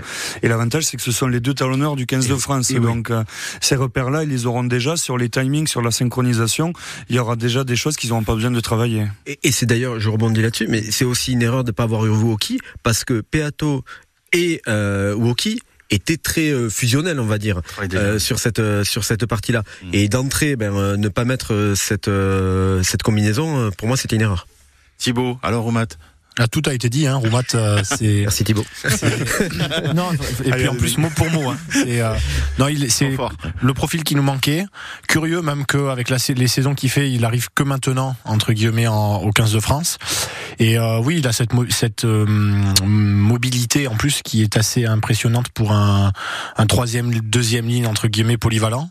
Et l'avantage, c'est que ce sont les deux talonneurs du 15 de France. et oui. Donc, euh, ces repères-là, ils les auront déjà sur les timings, sur la synchronisation. Il y aura déjà des choses qu'ils n'auront pas besoin de travailler. Et, et c'est d'ailleurs, je rebondis là-dessus, mais c'est aussi une erreur de ne pas avoir eu Woki, parce que Peato et euh, Woki, était très euh, fusionnel, on va dire, euh, sur cette euh, sur cette partie-là. Mm. Et d'entrée, ben euh, ne pas mettre cette euh, cette combinaison, pour moi, c'était une erreur. Thibaut, alors Roumat Ah, tout a été dit, hein. Roumat, euh, c'est. Merci Thibaut. non, et puis en plus mot pour mot. Hein. C'est, euh, non, il, c'est fort. le profil qui nous manquait. Curieux même qu'avec les saisons qu'il fait, il arrive que maintenant entre guillemets en, au 15 de France. Et euh, oui, il a cette mo- cette euh, mobilité en plus qui est assez impressionnante pour un, un troisième, deuxième ligne entre guillemets polyvalent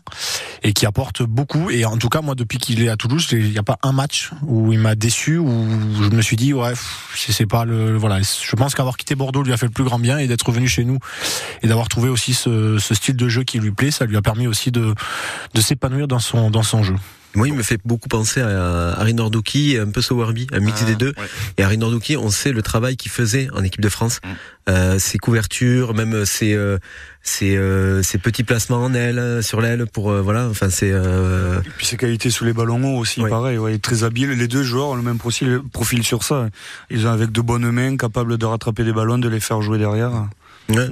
et qui apporte beaucoup. Et en tout cas, moi, depuis qu'il est à Toulouse, il n'y a pas un match où il m'a déçu, où je me suis dit, ouais, c'est Je pense qu'avoir quitté Bordeaux lui a fait le plus grand bien et d'être revenu chez nous et d'avoir trouvé aussi ce, style de jeu qui lui plaît, ça lui a permis aussi de, s'épanouir dans son jeu. Moi, il me fait beaucoup penser à Harry Nordouki et un peu Sowerby, un mix des deux. ouais. Et Harry Nordouki, on sait le travail qu'il faisait en équipe de France, Mm. euh, ses couvertures, même ses euh, ses, euh, ses petits placements en aile, sur l'aile, pour euh, voilà. Enfin, c'est euh, Et puis ses qualités sous les ballons hauts aussi, Ouais. pareil, ouais, très habile. Les deux joueurs ont le même profil, profil sur ça. Ils ont avec de bonnes mains, capables de rattraper des ballons, de les faire jouer derrière. ouais.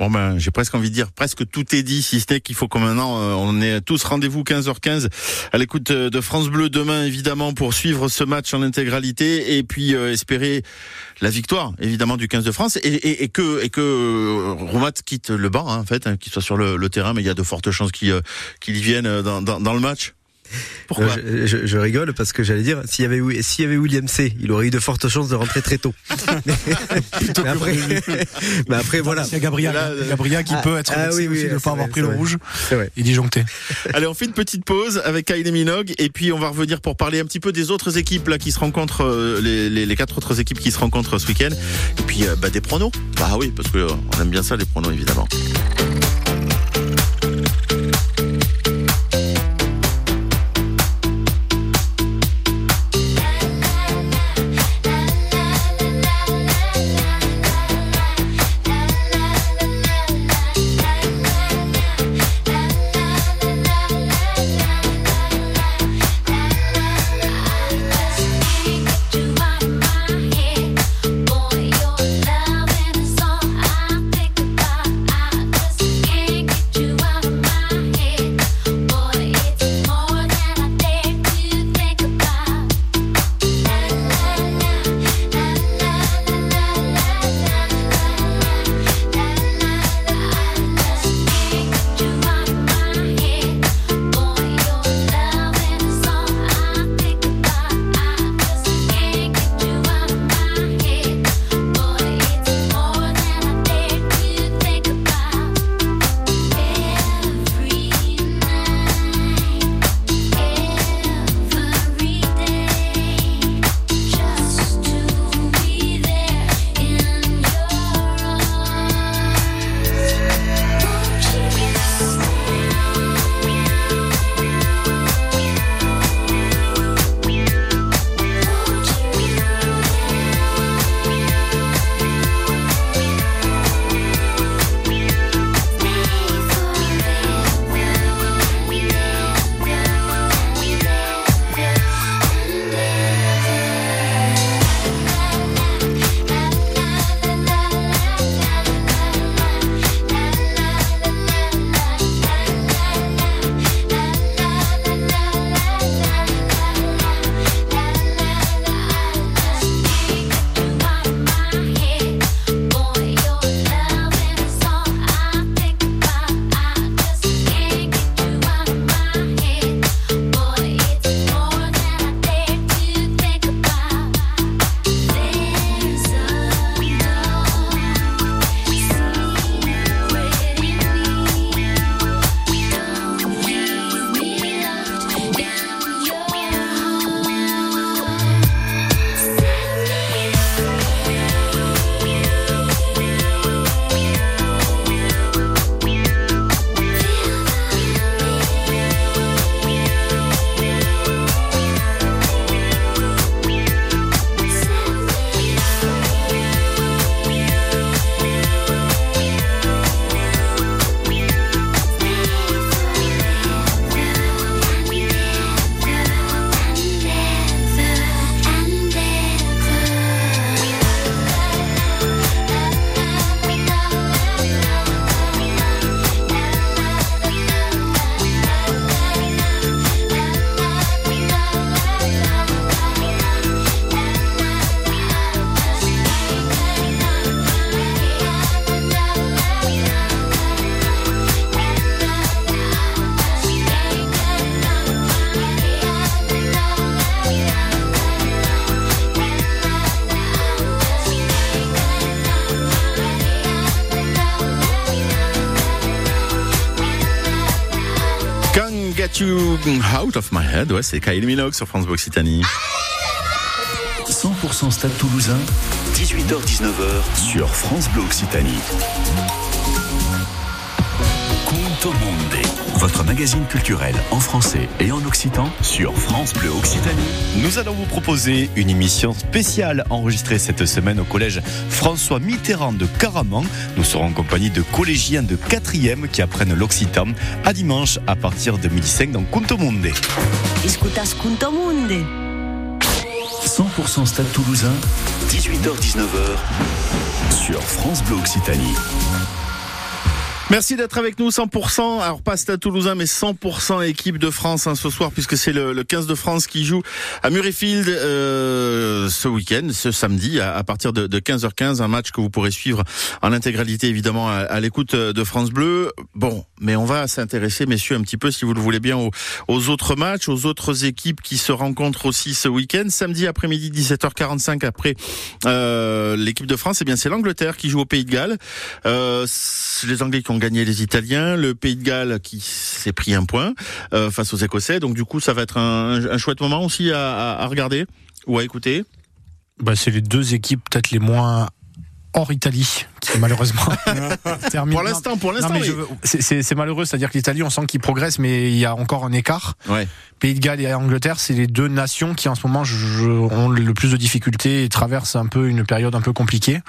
Bon ben, j'ai presque envie de dire, presque tout est dit, si ce n'est qu'il faut que maintenant, euh, on est tous rendez-vous 15h15 à l'écoute euh, de France Bleu demain, évidemment, pour suivre ce match en intégralité et puis euh, espérer la victoire, évidemment, du 15 de France et, et, que et que Roumat quitte le banc, hein, en fait, hein, qu'il soit sur le, terrain, mais il y a de fortes chances qu'il euh, qu'il y vienne dans le match. Pourquoi Euh, je, je- je rigole parce que j'allais dire s'il y avait s'il y avait William C, il aurait eu de fortes chances de rentrer très tôt. mais après, mais après voilà. Il y a Gabriel, Là, euh, Gabriel qui ah, peut être ah oui, oui, aussi de ne pas avoir pris c'est le vrai. rouge C'est vrai. et disjoncté. Allez, on fait une petite pause avec Kylie Minogue et puis on va revenir pour parler un petit peu des autres équipes là qui se rencontrent, euh, les, les, les quatre autres équipes qui se rencontrent ce week-end. Et puis euh, bah, des pronos. Bah oui, parce que euh, on aime bien ça les pronos évidemment. Ouais, c'est Kylie Minogue sur France Occitanie. 100% Stade Toulousain, 18h-19h sur France Bleu Occitanie. Conto Monde, votre magazine culturel en français et en occitan sur France Bleu Occitanie. Nous allons vous proposer une émission spéciale enregistrée cette semaine au collège François Mitterrand de Caraman. Nous serons en compagnie de collégiens de 4e qui apprennent l'occitan à dimanche à partir de 1005 dans Conto Monde. Escutas Kunto Munde. 100% Stade Toulousain, 18h-19h sur France Bleu Occitanie. Merci d'être avec nous 100%. Alors pas Stade Toulousain, mais 100% équipe de France hein, ce soir, puisque c'est le, le 15 de France qui joue à Murrayfield euh, ce week-end, ce samedi, à, partir de, de 15h15, un match que vous pourrez suivre en intégralité évidemment à, à l'écoute de France Bleu. Bon, mais on va s'intéresser, messieurs, un petit peu, si vous le voulez bien, aux, aux autres matchs, aux autres équipes qui se rencontrent aussi ce week-end. Samedi après-midi, 17h45 après euh, l'équipe de France, eh bien c'est l'Angleterre qui joue au Pays de Galles. Euh, les Anglais qui ont gagné les Italiens, le Pays de Galles qui s'est pris un point euh, face aux Écossais. Donc du coup, ça va être un, chouette moment aussi à, à, regarder ou à écouter. Bah, c'est les deux équipes peut-être les moins hors Italie malheureusement. Pour l'instant, pour l'instant, mais c'est- malheureux, c'est-à-dire que l'Italie, on sent qu'il progresse, mais il y a encore un écart. Ouais. Pays de Galles et Angleterre, c'est les deux nations qui en ce moment je- ont le plus de difficultés et traversent un peu une période un peu compliquée.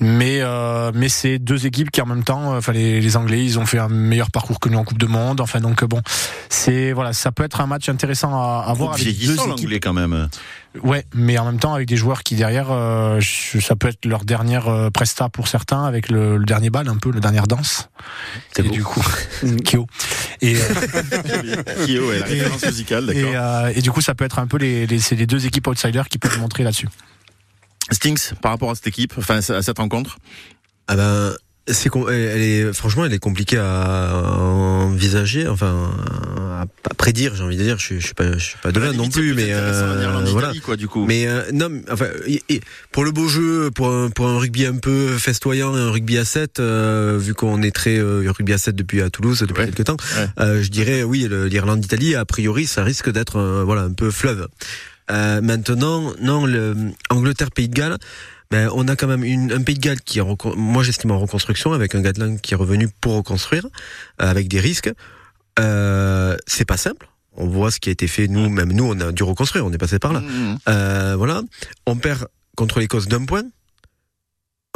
Mais euh, mais c'est deux équipes qui en même temps, enfin les, les Anglais, ils ont fait un meilleur parcours que nous en Coupe de Monde. Enfin donc bon, c'est voilà, ça peut être un match intéressant à, à voir avec deux équipes. quand même. Ouais, mais en même temps avec des joueurs qui derrière, euh, ça peut être leur dernière euh, presta pour certains avec le, le dernier bal, un peu le dernière danse. C'est du coup, Kyo. Et, euh, Kyo est la référence musicale, d'accord. et, euh, et du coup, ça peut être un peu les, les, c'est les deux équipes outsiders qui peuvent montrer là-dessus. Stings, par rapport à cette équipe, enfin à cette rencontre. Ah ben, c'est elle est franchement, elle est compliquée à envisager, enfin à, prédire. J'ai envie de dire, je, suis- je suis pas, je suis pas devin non plus, mais euh, voilà. quoi, du coup. Mais euh, non, enfin, et- pour le beau jeu, pour un, pour un rugby un peu festoyant et un rugby à 7, euh, vu qu'on est très euh, rugby à 7 depuis à Toulouse depuis Ouais. quelques temps, Ouais. je dirais oui, le- l'Irlande-Italie, a priori, ça risque d'être voilà un peu fleuve. Euh, maintenant, non, le Angleterre-Pays de Galles. Ben, on a quand même une, un Pays de Galles qui est, en recon- moi j'estime en reconstruction, avec un Gatling qui est revenu pour reconstruire, euh, avec des risques. Euh, c'est pas simple. On voit ce qui a été fait. Nous, même nous, on a dû reconstruire. On est passé par là. Mmh, mmh. Euh, voilà. On perd contre l'Écosse d'un point.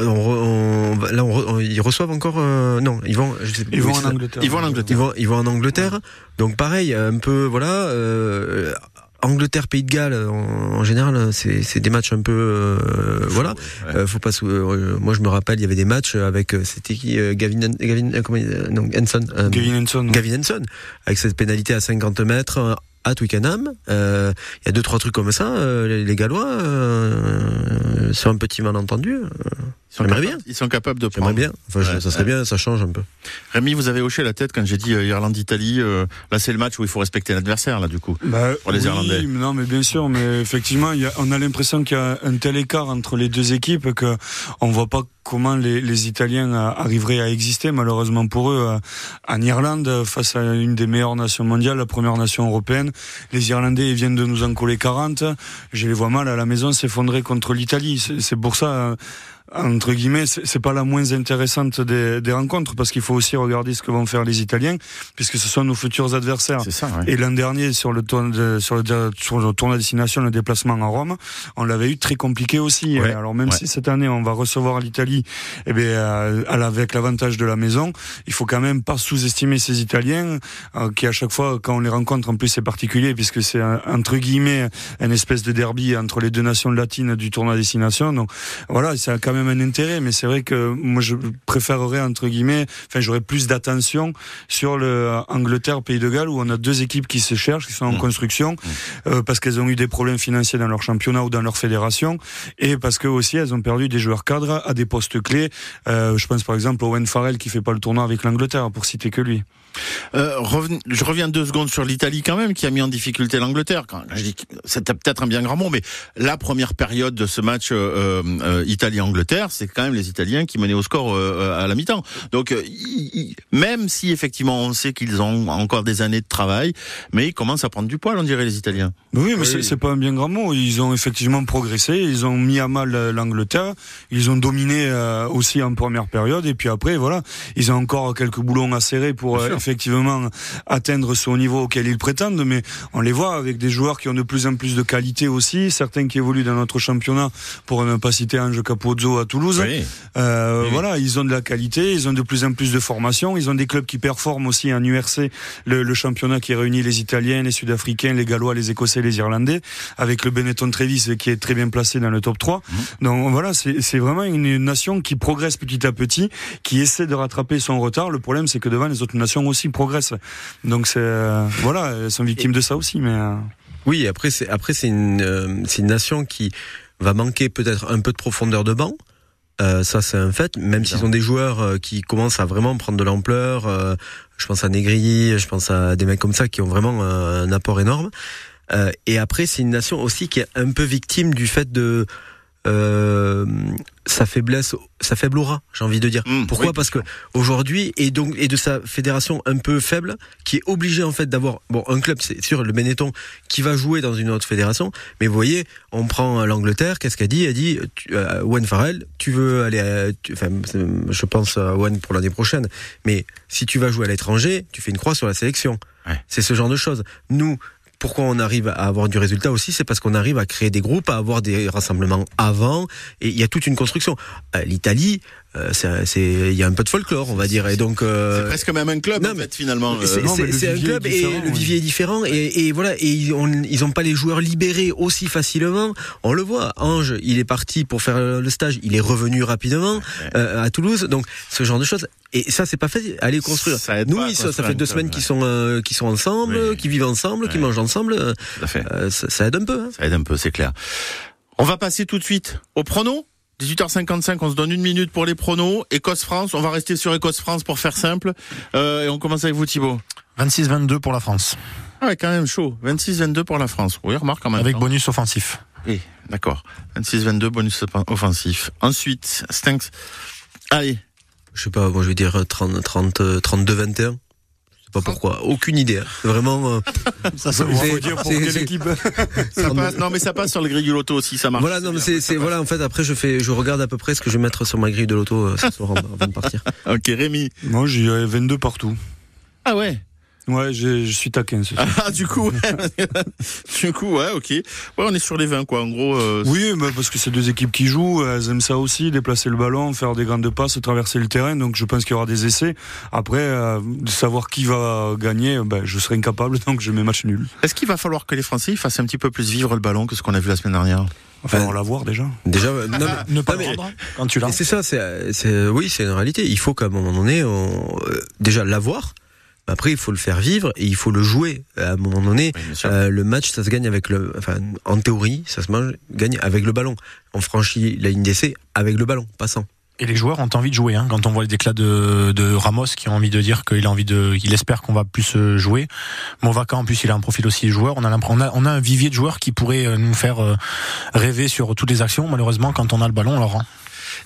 On, re- on là, on re- on- ils reçoivent encore. euh, non, ils vont. Je sais, Ils vont en. Angleterre. Ils vont en Angleterre. Ils vont, ils vont en Angleterre. Donc pareil, un peu voilà. Euh, Angleterre, Pays de Galles, en, en général, c'est c'est des matchs un peu euh, voilà. Ouais. Euh, faut pas. euh, moi, je me rappelle, il y avait des matchs avec euh, c'était qui euh, Gavin, Gavin, euh, comment euh, non, Henson. euh, Gavin Henson. Gavin Henson, avec cette pénalité à 50 mètres euh, à Twickenham. Euh, Il y a deux trois trucs comme ça. euh, les, les Gallois, euh, sur un petit malentendu, euh, Ils sont capables- bien. Ils sont capables de prendre. bien. Enfin, je- Ouais, ça serait ouais. bien, ça change un peu. Rémi, vous avez hoché la tête quand j'ai dit euh, Irlande-Italie. euh, là, c'est le match où il faut respecter l'adversaire, là, du coup. Bah, Pour les oui, Irlandais. Non, mais bien sûr, mais effectivement, il y a, on a l'impression qu'il y a un tel écart entre les deux équipes que on voit pas comment les, les Italiens euh, arriveraient à exister, malheureusement pour eux, en Irlande, face à une des meilleures nations mondiales, la première nation européenne. Les Irlandais ils viennent de nous en coller 40. Je les vois mal à la maison s'effondrer contre l'Italie. C'est c'est pour ça. Entre guillemets, c'est c'est pas la moins intéressante des, des rencontres parce qu'il faut aussi regarder ce que vont faire les Italiens puisque ce sont nos futurs adversaires. C'est ça, ouais. Et l'an dernier, sur le, tour de- sur, le, sur le tournoi destination, le déplacement en Rome, on l'avait eu très compliqué aussi. Ouais, Alors même ouais. si cette année on va recevoir l'Italie, eh bien, euh, à avec l'avantage de la maison, il faut quand même pas sous-estimer ces Italiens euh, qui à chaque fois quand on les rencontre, en plus c'est particulier puisque c'est entre guillemets une espèce de derby entre les deux nations latines du tournoi destination. Donc voilà, a quand même un intérêt, mais c'est vrai que moi je préférerais entre guillemets, enfin j'aurais plus d'attention sur le euh, Angleterre Pays de Galles où on a deux équipes qui se cherchent, qui sont en Mmh. construction euh, parce qu'elles ont eu des problèmes financiers dans leur championnat ou dans leur fédération et parce que aussi elles ont perdu des joueurs cadres à des postes clés. Euh, je pense par exemple à Owen Farrell qui fait pas le tournoi avec l'Angleterre pour citer que lui. Euh, reven- je reviens deux secondes sur l'Italie quand même, qui a mis en difficulté l'Angleterre. C'était peut-être un bien grand mot, mais la première période de ce match euh, euh, Italie-Angleterre. l'Angleterre, c'est quand même les Italiens qui menaient au score euh, à la mi-temps. Donc, euh, même si effectivement on sait qu'ils ont encore des années de travail, mais ils commencent à prendre du poil, on dirait les Italiens. Oui, mais c'est- c'est pas un bien grand mot. Ils ont effectivement progressé, ils ont mis à mal euh, l'Angleterre, ils ont dominé euh, aussi en première période, et puis après, voilà, ils ont encore quelques boulons à serrer pour Bien euh, sûr. effectivement atteindre ce niveau auquel ils prétendent, mais on les voit avec des joueurs qui ont de plus en plus de qualité aussi, certains qui évoluent dans notre championnat, pour ne pas citer Ange Capozzo à Toulouse. Oui. Euh, Oui. Voilà, ils ont de la qualité, ils ont de plus en plus de formation, ils ont des clubs qui performent aussi en URC, le, le championnat qui réunit les Italiens, les Sud-Africains, les Gallois, les Écossais, les Irlandais, avec le Benetton Trevis qui est très bien placé dans le top 3. Donc voilà, c'est c'est vraiment une nation qui progresse petit à petit, qui essaie de rattraper son retard. Le problème, c'est que devant les autres nations aussi progressent. Donc c'est euh, voilà, elles sont victimes de ça aussi, mais. euh, Oui, après c'est après c'est une euh, c'est une nation qui va manquer peut-être un peu de profondeur de banc. Euh, ça c'est un fait. Même s'ils ont des joueurs euh, qui commencent à vraiment prendre de l'ampleur. euh, je pense à Negri, je pense à des mecs comme ça qui ont vraiment un apport énorme. Euh, et après c'est une nation aussi qui est un peu victime du fait de euh, sa faiblesse, sa faible aura, j'ai envie de dire. Mmh, Pourquoi oui. Parce que aujourd'hui et donc et de sa fédération un peu faible, qui est obligée en fait d'avoir bon un club, c'est sûr le Benetton qui va jouer dans une autre fédération, mais vous voyez, on prend euh, l'Angleterre, qu'est-ce qu'elle dit? Elle dit tu, euh, Owen Farrell, tu veux aller, à- tu- enfin je pense à Owen pour l'année prochaine, mais si tu vas jouer à l'étranger, tu fais une croix sur la sélection. Ouais. C'est ce genre de choses. Nous pourquoi on arrive à avoir du résultat aussi, c'est parce qu'on arrive à créer des groupes, à avoir des rassemblements avant, et il y a toute une construction. Euh, L'Italie, c'est, c'est- il y a un peu de folklore, on va dire, et donc. euh, C'est presque même un club non, en mais- fait finalement. c'est, Euh, un club et le vivier est différent et, et voilà et ils ont ils ont pas les joueurs libérés aussi facilement. On le voit. Ange, il est parti pour faire le stage, il est revenu rapidement euh, à Toulouse. Donc ce genre de choses. Et ça c'est pas fait. Allez construire. Ça aide Nous, sont- ça construire fait deux semaines qu'ils sont euh, sont ensemble, Oui. qu'ils vivent ensemble, qu'ils mangent ensemble. euh, à fait. euh, ça, ça aide un peu. hein. Ça aide un peu, c'est clair. On va passer tout de suite au prono. 18h55, on se donne une minute pour les pronos. Écosse-France, on va rester sur Écosse-France pour faire simple. Euh, et on commence avec vous Thibaut. 26-22 pour la France. Ah ouais, quand même chaud. 26-22 pour la France. Oui, remarque quand même. Avec bonus offensif. Oui, d'accord. 26-22, bonus offensif. Ensuite, Stinks. Allez. Je sais pas, bon, je vais dire 30, 30, 32-21 pas pourquoi. Aucune idée. hein. Vraiment. euh, Ça faut dire pour quelle équipe ça passe. Non, mais ça passe sur le grille du loto aussi, ça marche. Voilà, non, mais c'est, voilà, en fait, après, je fais, je regarde à peu près ce que je vais mettre sur ma grille de loto euh, ce soir avant avant de partir. Ok, Rémi. Moi, j'ai 22 partout. Ah ouais? Ouais, je suis taquin. Ah, du coup, ouais. du coup, ouais, ok. Ouais, on est sur les 20, quoi. En gros, euh, Oui, bah, parce que c'est deux équipes qui jouent, elles aiment ça aussi, déplacer le ballon, faire des grandes passes, traverser le terrain. Donc je pense qu'il y aura des essais. Après, euh, de savoir qui va gagner, ben, je serai incapable, donc je mets match nul. est-ce qu'il va falloir que les Français fassent un petit peu plus vivre le ballon que ce qu'on a vu la semaine dernière? Enfin, on va l'avoir déjà. Déjà, non, mais- Ne pas non, le mais- rendre quand tu l'as. c'est ça, c'est, c'est, oui, c'est une réalité. Il faut qu'à un moment donné, on, euh, déjà l'avoir. Après, il faut le faire vivre et il faut le jouer. À un moment donné, Oui, euh, le match, ça se gagne avec le, enfin, en théorie, ça se mange, gagne avec le ballon. On franchit la ligne d'essai avec le ballon, passant. Et les joueurs ont envie de jouer. Hein, quand on voit les déclats de, de Ramos qui a envie de dire qu'il a envie de, qu'il espère qu'on va plus euh, jouer. Movaca en plus il a un profil aussi joueur. On a l'impression, on a, on a un vivier de joueurs qui pourrait euh, nous faire rêver sur toutes les actions. Malheureusement, quand on a le ballon, on leur rend.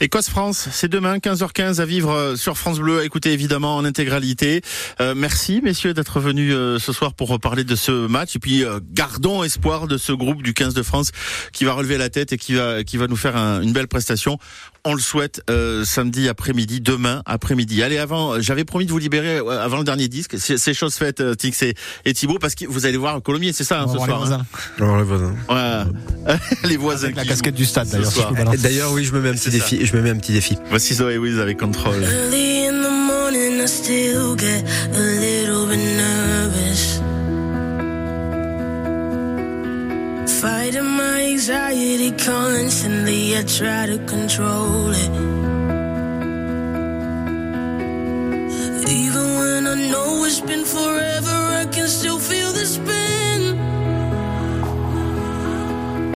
Écosse-France, c'est demain, 15h15 à vivre euh, sur France Bleu. Écoutez évidemment en intégralité. Euh, merci messieurs d'être venus euh, ce soir pour parler de ce match. Et puis gardons espoir de ce groupe du 15 de France qui va relever la tête et qui va, qui va nous faire un- une belle prestation. On le souhaite euh, samedi après-midi, demain après-midi. Allez, avant, euh, j'avais promis de vous libérer euh, avant le dernier disque. C'est chose faite, euh, Tix et, et Thibaut, parce que vous allez voir Colomiers, c'est ça hein, ce soir. les hein. voisins. Alors, le voisin. Ouais. les voisins. Avec la casquette du stade d'ailleurs. si. D'ailleurs, oui, je me mets un petit défi. Je me mets un petit défi. Voici Zoé Wiz avec contrôle. Early in the morning, I still get a Fighting my anxiety constantly, I try to control it. Even when I know it's been forever, I can still feel the spin.